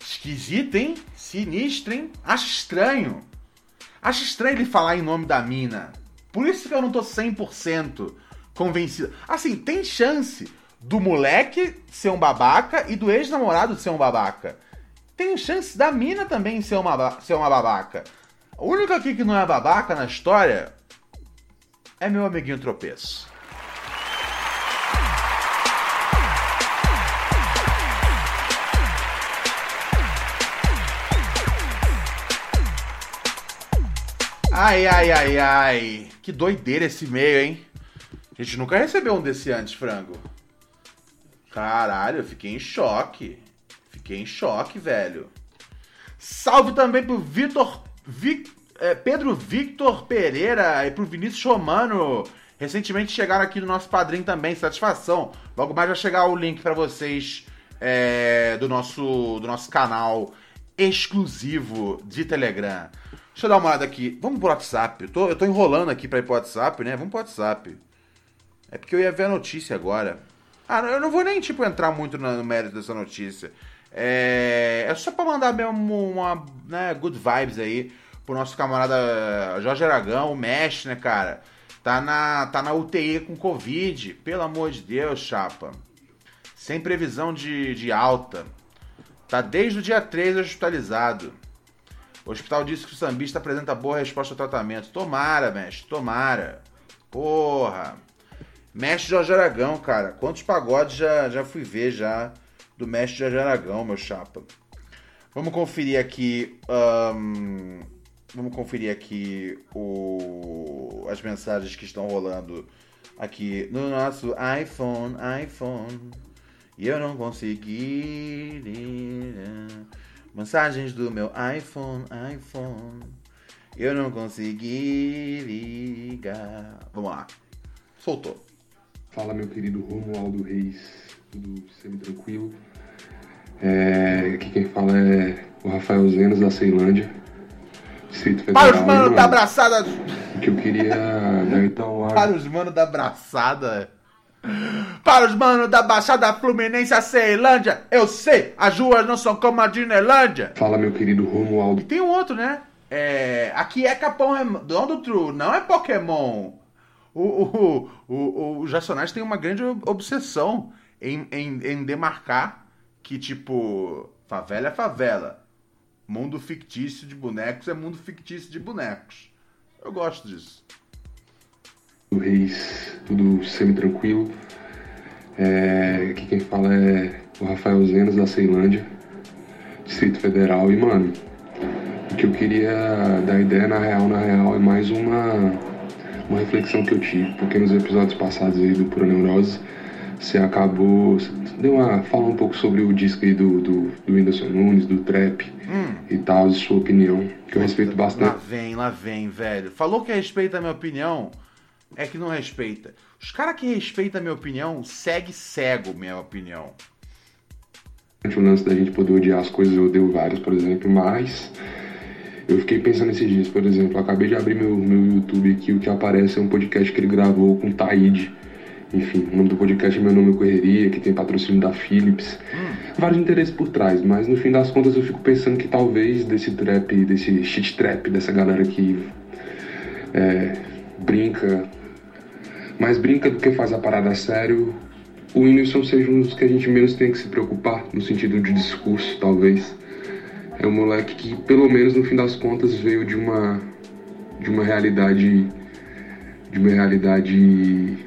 Esquisito, hein? Sinistro, hein? Acho estranho. Acho estranho ele falar em nome da mina. Por isso que eu não tô 100% convencido. Assim, tem chance do moleque ser um babaca e do ex-namorado ser um babaca. Tem chance da mina também ser uma, ser uma babaca. O único aqui que não é babaca na história é meu amiguinho tropeço. Ai, ai, ai, ai. Que doideira esse e-mail, hein? A gente nunca recebeu um desse antes, frango. Caralho, eu fiquei em choque. Fiquei em choque, velho. Salve também pro Vitor. Vic, é, Pedro Victor Pereira e pro Vinícius Romano. Recentemente chegaram aqui no nosso padrinho também, satisfação. Logo mais vai chegar o link para vocês é, do, nosso, do nosso canal exclusivo de Telegram. Deixa eu dar uma olhada aqui. Vamos pro WhatsApp. Eu tô, eu tô enrolando aqui pra ir pro WhatsApp, né? Vamos pro WhatsApp. É porque eu ia ver a notícia agora. Ah, eu não vou nem, tipo, entrar muito no mérito dessa notícia. É, é só pra mandar mesmo uma, né, good vibes aí pro nosso camarada Jorge Aragão, o Mesh, né, cara? Tá na, tá na UTI com Covid. Pelo amor de Deus, chapa. Sem previsão de, de alta. Tá desde o dia 3 hospitalizado. O hospital disse que o sambista apresenta boa resposta ao tratamento. Tomara, mestre, tomara. Porra. Mestre Jorge Aragão, cara. Quantos pagodes já, já fui ver já do mestre Jorge Aragão, meu chapa. Vamos conferir aqui. Um, vamos conferir aqui o, as mensagens que estão rolando aqui no nosso iPhone, iPhone. E eu não consegui. Mensagens do meu iPhone, iPhone. Eu não consegui ligar. Vamos lá. Soltou. Fala, meu querido Romualdo Reis, tudo semi-tranquilo. É, aqui quem fala é o Rafael Zenos, da Ceilândia, Distrito Federal. Para os manos da abraçada! Que eu queria dar então a... Para os manos da abraçada! Para os manos da Baixada Fluminense, a Ceilândia, eu sei, as ruas não são como a de Nelândia. Fala, meu querido Romualdo. E tem um outro, né? É, aqui é Capão Redondo True, não é Pokémon. O, o, o, o Jacionais tem uma grande obsessão em, em, em demarcar que, tipo, favela é favela. Mundo fictício de bonecos é mundo fictício de bonecos. Eu gosto disso. O Reis, tudo semi-tranquilo. É, aqui quem fala é o Rafael Zenas, da Ceilândia, Distrito Federal. E, mano, o que eu queria dar ideia, na real, na real, é mais uma, uma reflexão que eu tive. Porque nos episódios passados aí do Pura Neurose, você acabou. Deu uma. Fala um pouco sobre o disco aí do, do, do Whindersson Nunes, do Trap hum. e tal, sua opinião, que eu respeito bastante. Lá vem, lá vem, velho. Falou que respeita a minha opinião, é que não respeita. Os caras que respeitam a minha opinião, segue cego minha opinião. O lance da gente poder odiar as coisas, eu odeio várias, por exemplo, mas eu fiquei pensando esses dias, por exemplo, acabei de abrir meu, meu YouTube aqui, o que aparece é um podcast que ele gravou com Taíde enfim, o nome do podcast é Meu Nome é Correria, que tem patrocínio da Philips. Hum. Vários interesses por trás, mas no fim das contas eu fico pensando que talvez desse trap, desse shit trap, dessa galera que é, brinca, mais brinca do que faz a parada sério, o Whindersson seja um dos que a gente menos tem que se preocupar, no sentido de discurso, talvez. É um moleque que, pelo menos no fim das contas, veio de uma, de uma realidade. de uma realidade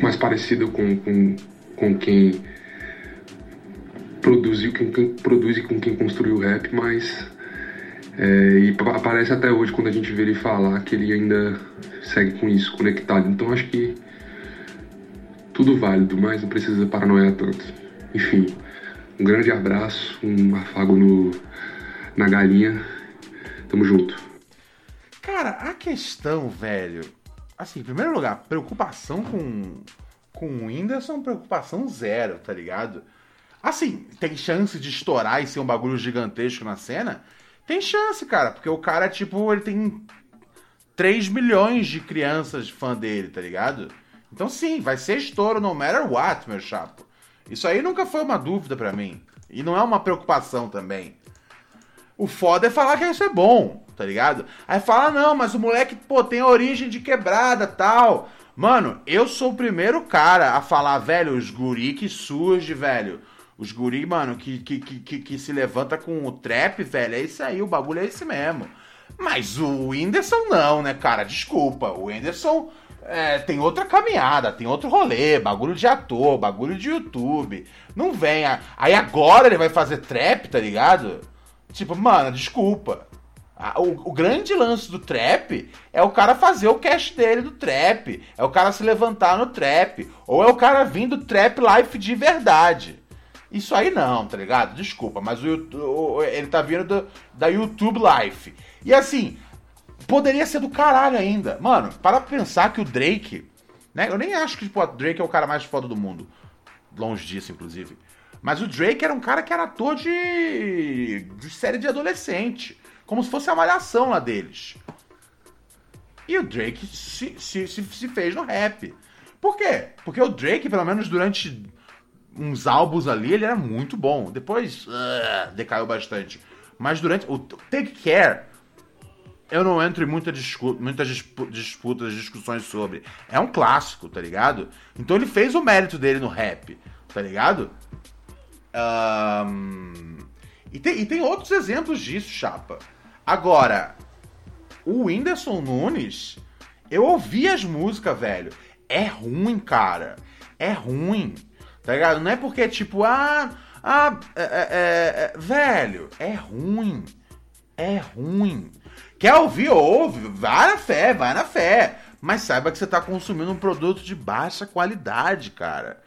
mais parecido com, com, com quem produziu, com quem produz e com quem construiu o rap, mas é, e aparece até hoje quando a gente vê ele falar que ele ainda segue com isso, conectado. Então acho que tudo válido, mas não precisa paranoia tanto. Enfim, um grande abraço, um afago no, na galinha. Tamo junto. Cara, a questão, velho, assim, em primeiro lugar, preocupação com, com o Whindersson, preocupação zero, tá ligado? Assim, tem chance de estourar e ser um bagulho gigantesco na cena? Tem chance, cara, porque o cara, tipo, ele tem 3 milhões de crianças fã dele, tá ligado? Então sim, vai ser estouro no matter what, meu chapo. Isso aí nunca foi uma dúvida para mim. E não é uma preocupação também. O foda é falar que isso é bom tá ligado? Aí fala, não, mas o moleque, pô, tem origem de quebrada tal. Mano, eu sou o primeiro cara a falar, velho, os guri que surge, velho. Os guri, mano, que, que, que, que, se levanta com o trap, velho, é isso aí, o bagulho é esse mesmo. Mas o Whindersson não, né, cara? Desculpa, o Whindersson é, tem outra caminhada, tem outro rolê, bagulho de ator, bagulho de YouTube. Não vem. Aí agora ele vai fazer trap, tá ligado? Tipo, mano, desculpa. O, o, grande lance do trap é o cara fazer o cash dele do trap, é o cara se levantar no trap, ou é o cara vir do trap life de verdade. Isso aí não, tá ligado? Desculpa, mas o, o ele tá vindo do, da YouTube Life. E assim, poderia ser do caralho ainda. Mano, para pensar que o Drake, né? Eu nem acho que tipo, o Drake é o cara mais foda do mundo. Longe disso, inclusive. Mas o Drake era um cara que era ator de, de série de adolescente como se fosse a malhação lá deles. E o Drake se, se, se, se, fez no rap. Por quê? Porque o Drake, pelo menos durante uns álbuns ali, ele era muito bom. Depois uh, decaiu bastante. Mas durante. O Take Care, eu não entro em muita discu muitas disputas, discussões sobre. É um clássico, tá ligado? Então ele fez o mérito dele no rap, tá ligado? Um, e, tem, e tem outros exemplos disso, chapa. Agora, o Whindersson Nunes, eu ouvi as músicas, velho. É ruim, cara. É ruim. Tá ligado? Não é porque, tipo, ah. Ah, é, é, é, é velho, é ruim. É ruim. Quer ouvir? Ouve. Vai na fé, vai na fé. Mas saiba que você tá consumindo um produto de baixa qualidade, cara.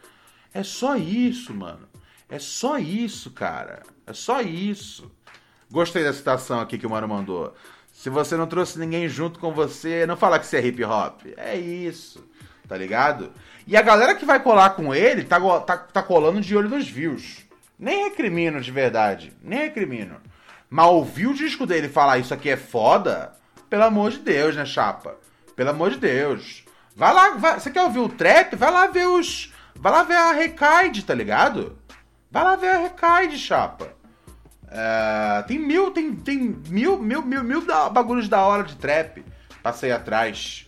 É só isso, mano. É só isso, cara. É só isso. Gostei da citação aqui que o Mano mandou. Se você não trouxe ninguém junto com você, não fala que você é hip hop. É isso. Tá ligado? E a galera que vai colar com ele tá, tá, tá colando de olho nos views. Nem recrimino de verdade. Nem recrimino. Mas ouvir o disco dele falar isso aqui é foda, pelo amor de Deus, né, chapa? Pelo amor de Deus. Vai lá, vai, você quer ouvir o trap? Vai lá ver os. Vai lá ver a Recaide, tá ligado? Vai lá ver a Recaide, chapa. É, tem mil, tem, tem mil, mil, mil, mil bagulhos da hora de trap. Passei atrás.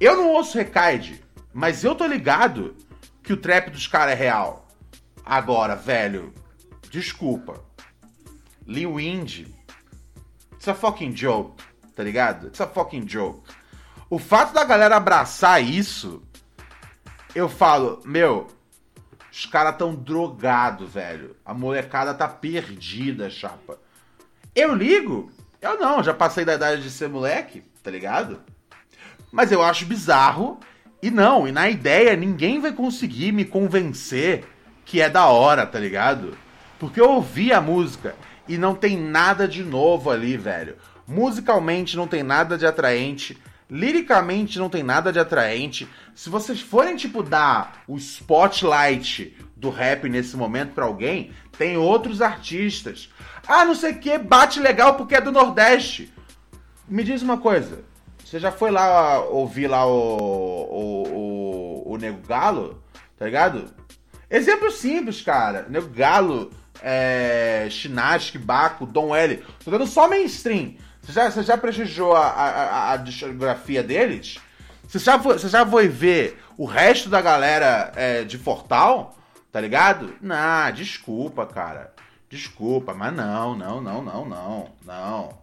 Eu não ouço Recaide. Mas eu tô ligado que o trap dos caras é real. Agora, velho, desculpa. Lil Indy. It's a fucking joke, tá ligado? It's a fucking joke. O fato da galera abraçar isso, eu falo, meu, os caras tão drogados, velho. A molecada tá perdida, chapa. Eu ligo? Eu não, já passei da idade de ser moleque, tá ligado? Mas eu acho bizarro e não, e na ideia ninguém vai conseguir me convencer que é da hora, tá ligado? Porque eu ouvi a música e não tem nada de novo ali, velho. Musicalmente não tem nada de atraente, liricamente não tem nada de atraente. Se vocês forem tipo dar o spotlight do rap nesse momento para alguém, tem outros artistas. Ah, não sei o que, bate legal porque é do Nordeste. Me diz uma coisa, você já foi lá ouvir lá o, o, o, o Nego Galo? Tá ligado? Exemplo simples, cara. Nego Galo, é, Chinaski, Baco, Dom L. Tô dando só mainstream. Você já, você já prestigiou a, a, a discografia deles? Você já, foi, você já foi ver o resto da galera é, de Fortal? Tá ligado? Não, desculpa, cara. Desculpa, mas não, não, não, não, não, não.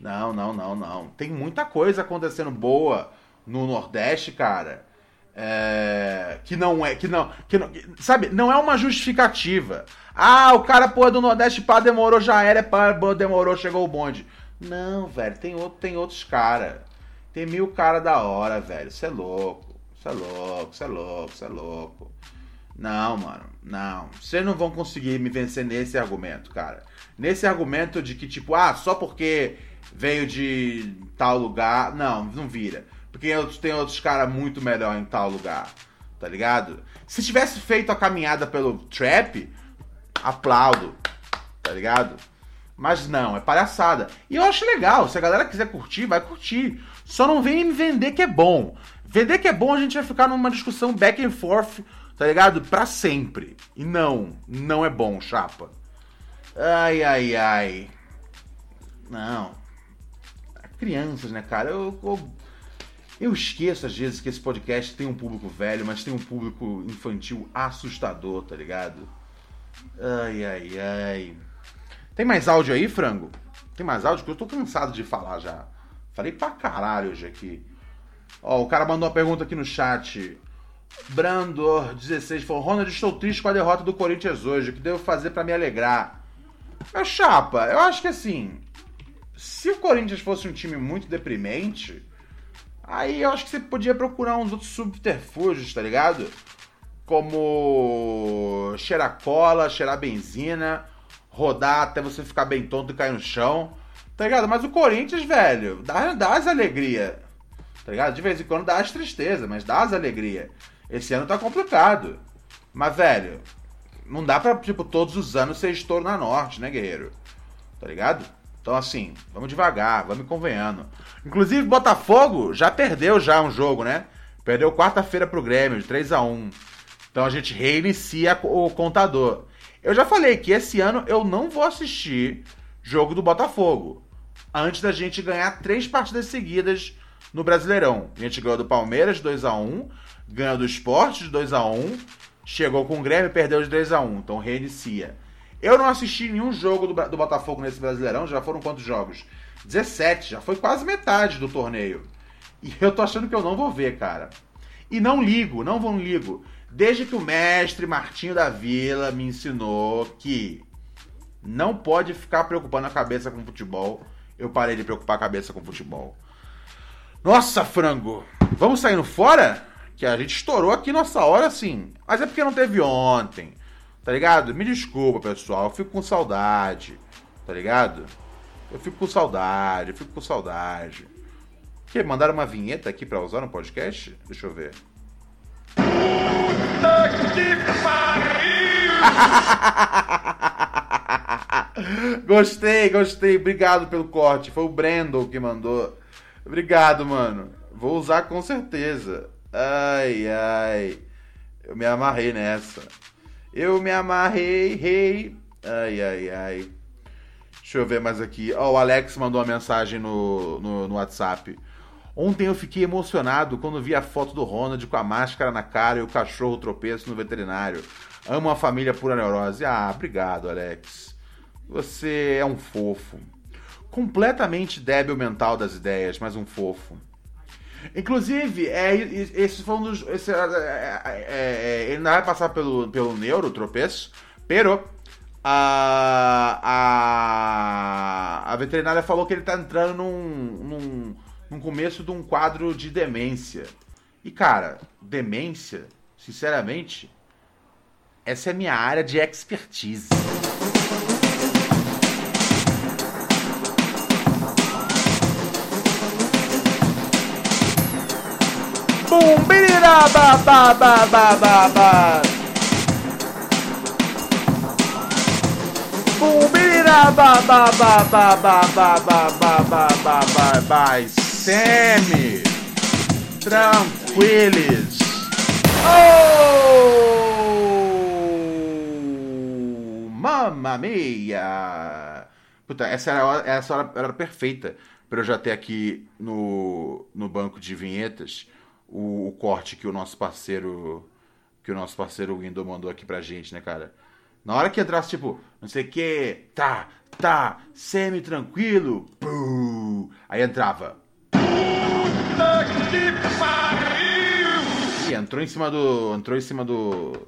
Não, não, não, não. Tem muita coisa acontecendo boa no Nordeste, cara. É, que não é, que não, que não, sabe, não é uma justificativa. Ah, o cara, pô, do Nordeste, pá, demorou, já era, pá, demorou, chegou o bonde. Não, velho, tem, outro, tem outros cara. Tem mil cara da hora, velho. Você é louco, você é louco, você é louco, você é louco. Não, mano, não. Vocês não vão conseguir me vencer nesse argumento, cara. Nesse argumento de que, tipo, ah, só porque veio de tal lugar. Não, não vira. Porque tem outros caras muito melhor em tal lugar. Tá ligado? Se tivesse feito a caminhada pelo trap, aplaudo. Tá ligado? Mas não, é palhaçada. E eu acho legal. Se a galera quiser curtir, vai curtir. Só não vem me vender que é bom. Vender que é bom, a gente vai ficar numa discussão back and forth, tá ligado? Pra sempre. E não, não é bom, chapa. Ai, ai, ai. Não crianças, né, cara? Eu, eu, eu, esqueço às vezes que esse podcast tem um público velho, mas tem um público infantil assustador, tá ligado? Ai, ai, ai. Tem mais áudio aí, frango? Tem mais áudio? Que eu tô cansado de falar já. Falei pra caralho hoje aqui. Ó, o cara mandou uma pergunta aqui no chat. Brandor16 falou: Ronald, estou triste com a derrota do Corinthians hoje. O que devo fazer para me alegrar? Meu chapa, eu acho que assim, se o Corinthians fosse um time muito deprimente, aí eu acho que você podia procurar uns outros subterfúgios, tá ligado? Como cheirar cola, cheirar benzina, rodar até você ficar bem tonto e cair no chão, tá ligado? Mas o Corinthians, velho, dá, dá as alegrias, tá ligado? De vez em quando dá as tristezas, mas dá as alegrias. Esse ano tá complicado. Mas, velho, não dá pra, tipo, todos os anos ser estouro na Norte, né, guerreiro? Tá ligado? Então, assim, vamos devagar, vamos convenhando. Inclusive, Botafogo já perdeu já um jogo, né? Perdeu quarta-feira pro Grêmio, de 3 a 1 Então a gente reinicia o contador. Eu já falei que esse ano eu não vou assistir jogo do Botafogo. Antes da gente ganhar três partidas seguidas no Brasileirão. A gente ganhou do Palmeiras 2 a 1 ganhou do Esporte de 2 a 1 chegou com o Grêmio e perdeu de 3 a 1 Então reinicia. Eu não assisti nenhum jogo do, do Botafogo nesse Brasileirão, já foram quantos jogos? 17, já foi quase metade do torneio. E eu tô achando que eu não vou ver, cara. E não ligo, não vão ligo. Desde que o mestre Martinho da Vila me ensinou que não pode ficar preocupando a cabeça com futebol, eu parei de preocupar a cabeça com futebol. Nossa, frango! Vamos saindo fora? Que a gente estourou aqui nossa hora sim. Mas é porque não teve ontem. Tá ligado? Me desculpa, pessoal. Eu fico com saudade. Tá ligado? Eu fico com saudade, eu fico com saudade. Que mandaram uma vinheta aqui para usar no podcast? Deixa eu ver. Puta que pariu! gostei, gostei. Obrigado pelo corte. Foi o Brandon que mandou. Obrigado, mano. Vou usar com certeza. Ai, ai. Eu me amarrei nessa. Eu me amarrei, rei. Ai, ai, ai. Deixa eu ver mais aqui. Ó, oh, o Alex mandou uma mensagem no, no, no, WhatsApp. Ontem eu fiquei emocionado quando vi a foto do Ronald com a máscara na cara e o cachorro tropeço no veterinário. Amo a família pura neurose. Ah, obrigado, Alex. Você é um fofo. Completamente débil mental das ideias, mas um fofo. Inclusive, é, esse foi um dos. Esse, é, é, é, ele não vai passar pelo, pelo neuro, tropeço, pero a, a, a veterinária falou que ele tá entrando num, num, num começo de um quadro de demência. E, cara, demência, sinceramente, essa é a minha área de expertise. Bum, birira, ba, ba, ba, ba, ba, ba. Ba, ba, ba, ba, ba, ba, ba, ba, ba, ba. Semi. Tranquilis. Oh! Mamma mia! Puta, essa era a hora, essa hora era perfeita para eu já ter aqui no, no banco de vinhetas o, o, corte que o nosso parceiro que o nosso parceiro Window mandou aqui pra gente, né, cara? Na hora que entrasse, tipo, não sei o que, tá, tá, semi-tranquilo, aí entrava. E entrou em cima do. Entrou em cima do.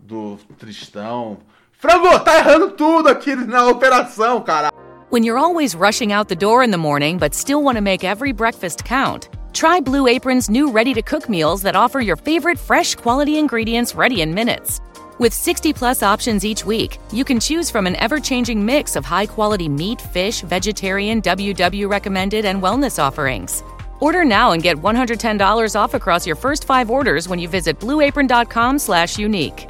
Do Tristão. Frango, tá errando tudo aqui na operação, cara. When you're always rushing out the door in the morning but still want to make every breakfast count. Try Blue Apron's new ready to cook meals that offer your favorite fresh quality ingredients ready in minutes. With 60 plus options each week, you can choose from an ever changing mix of high quality meat, fish, vegetarian, WW recommended, and wellness offerings. Order now and get $110 off across your first five orders when you visit blueapron.com/unique.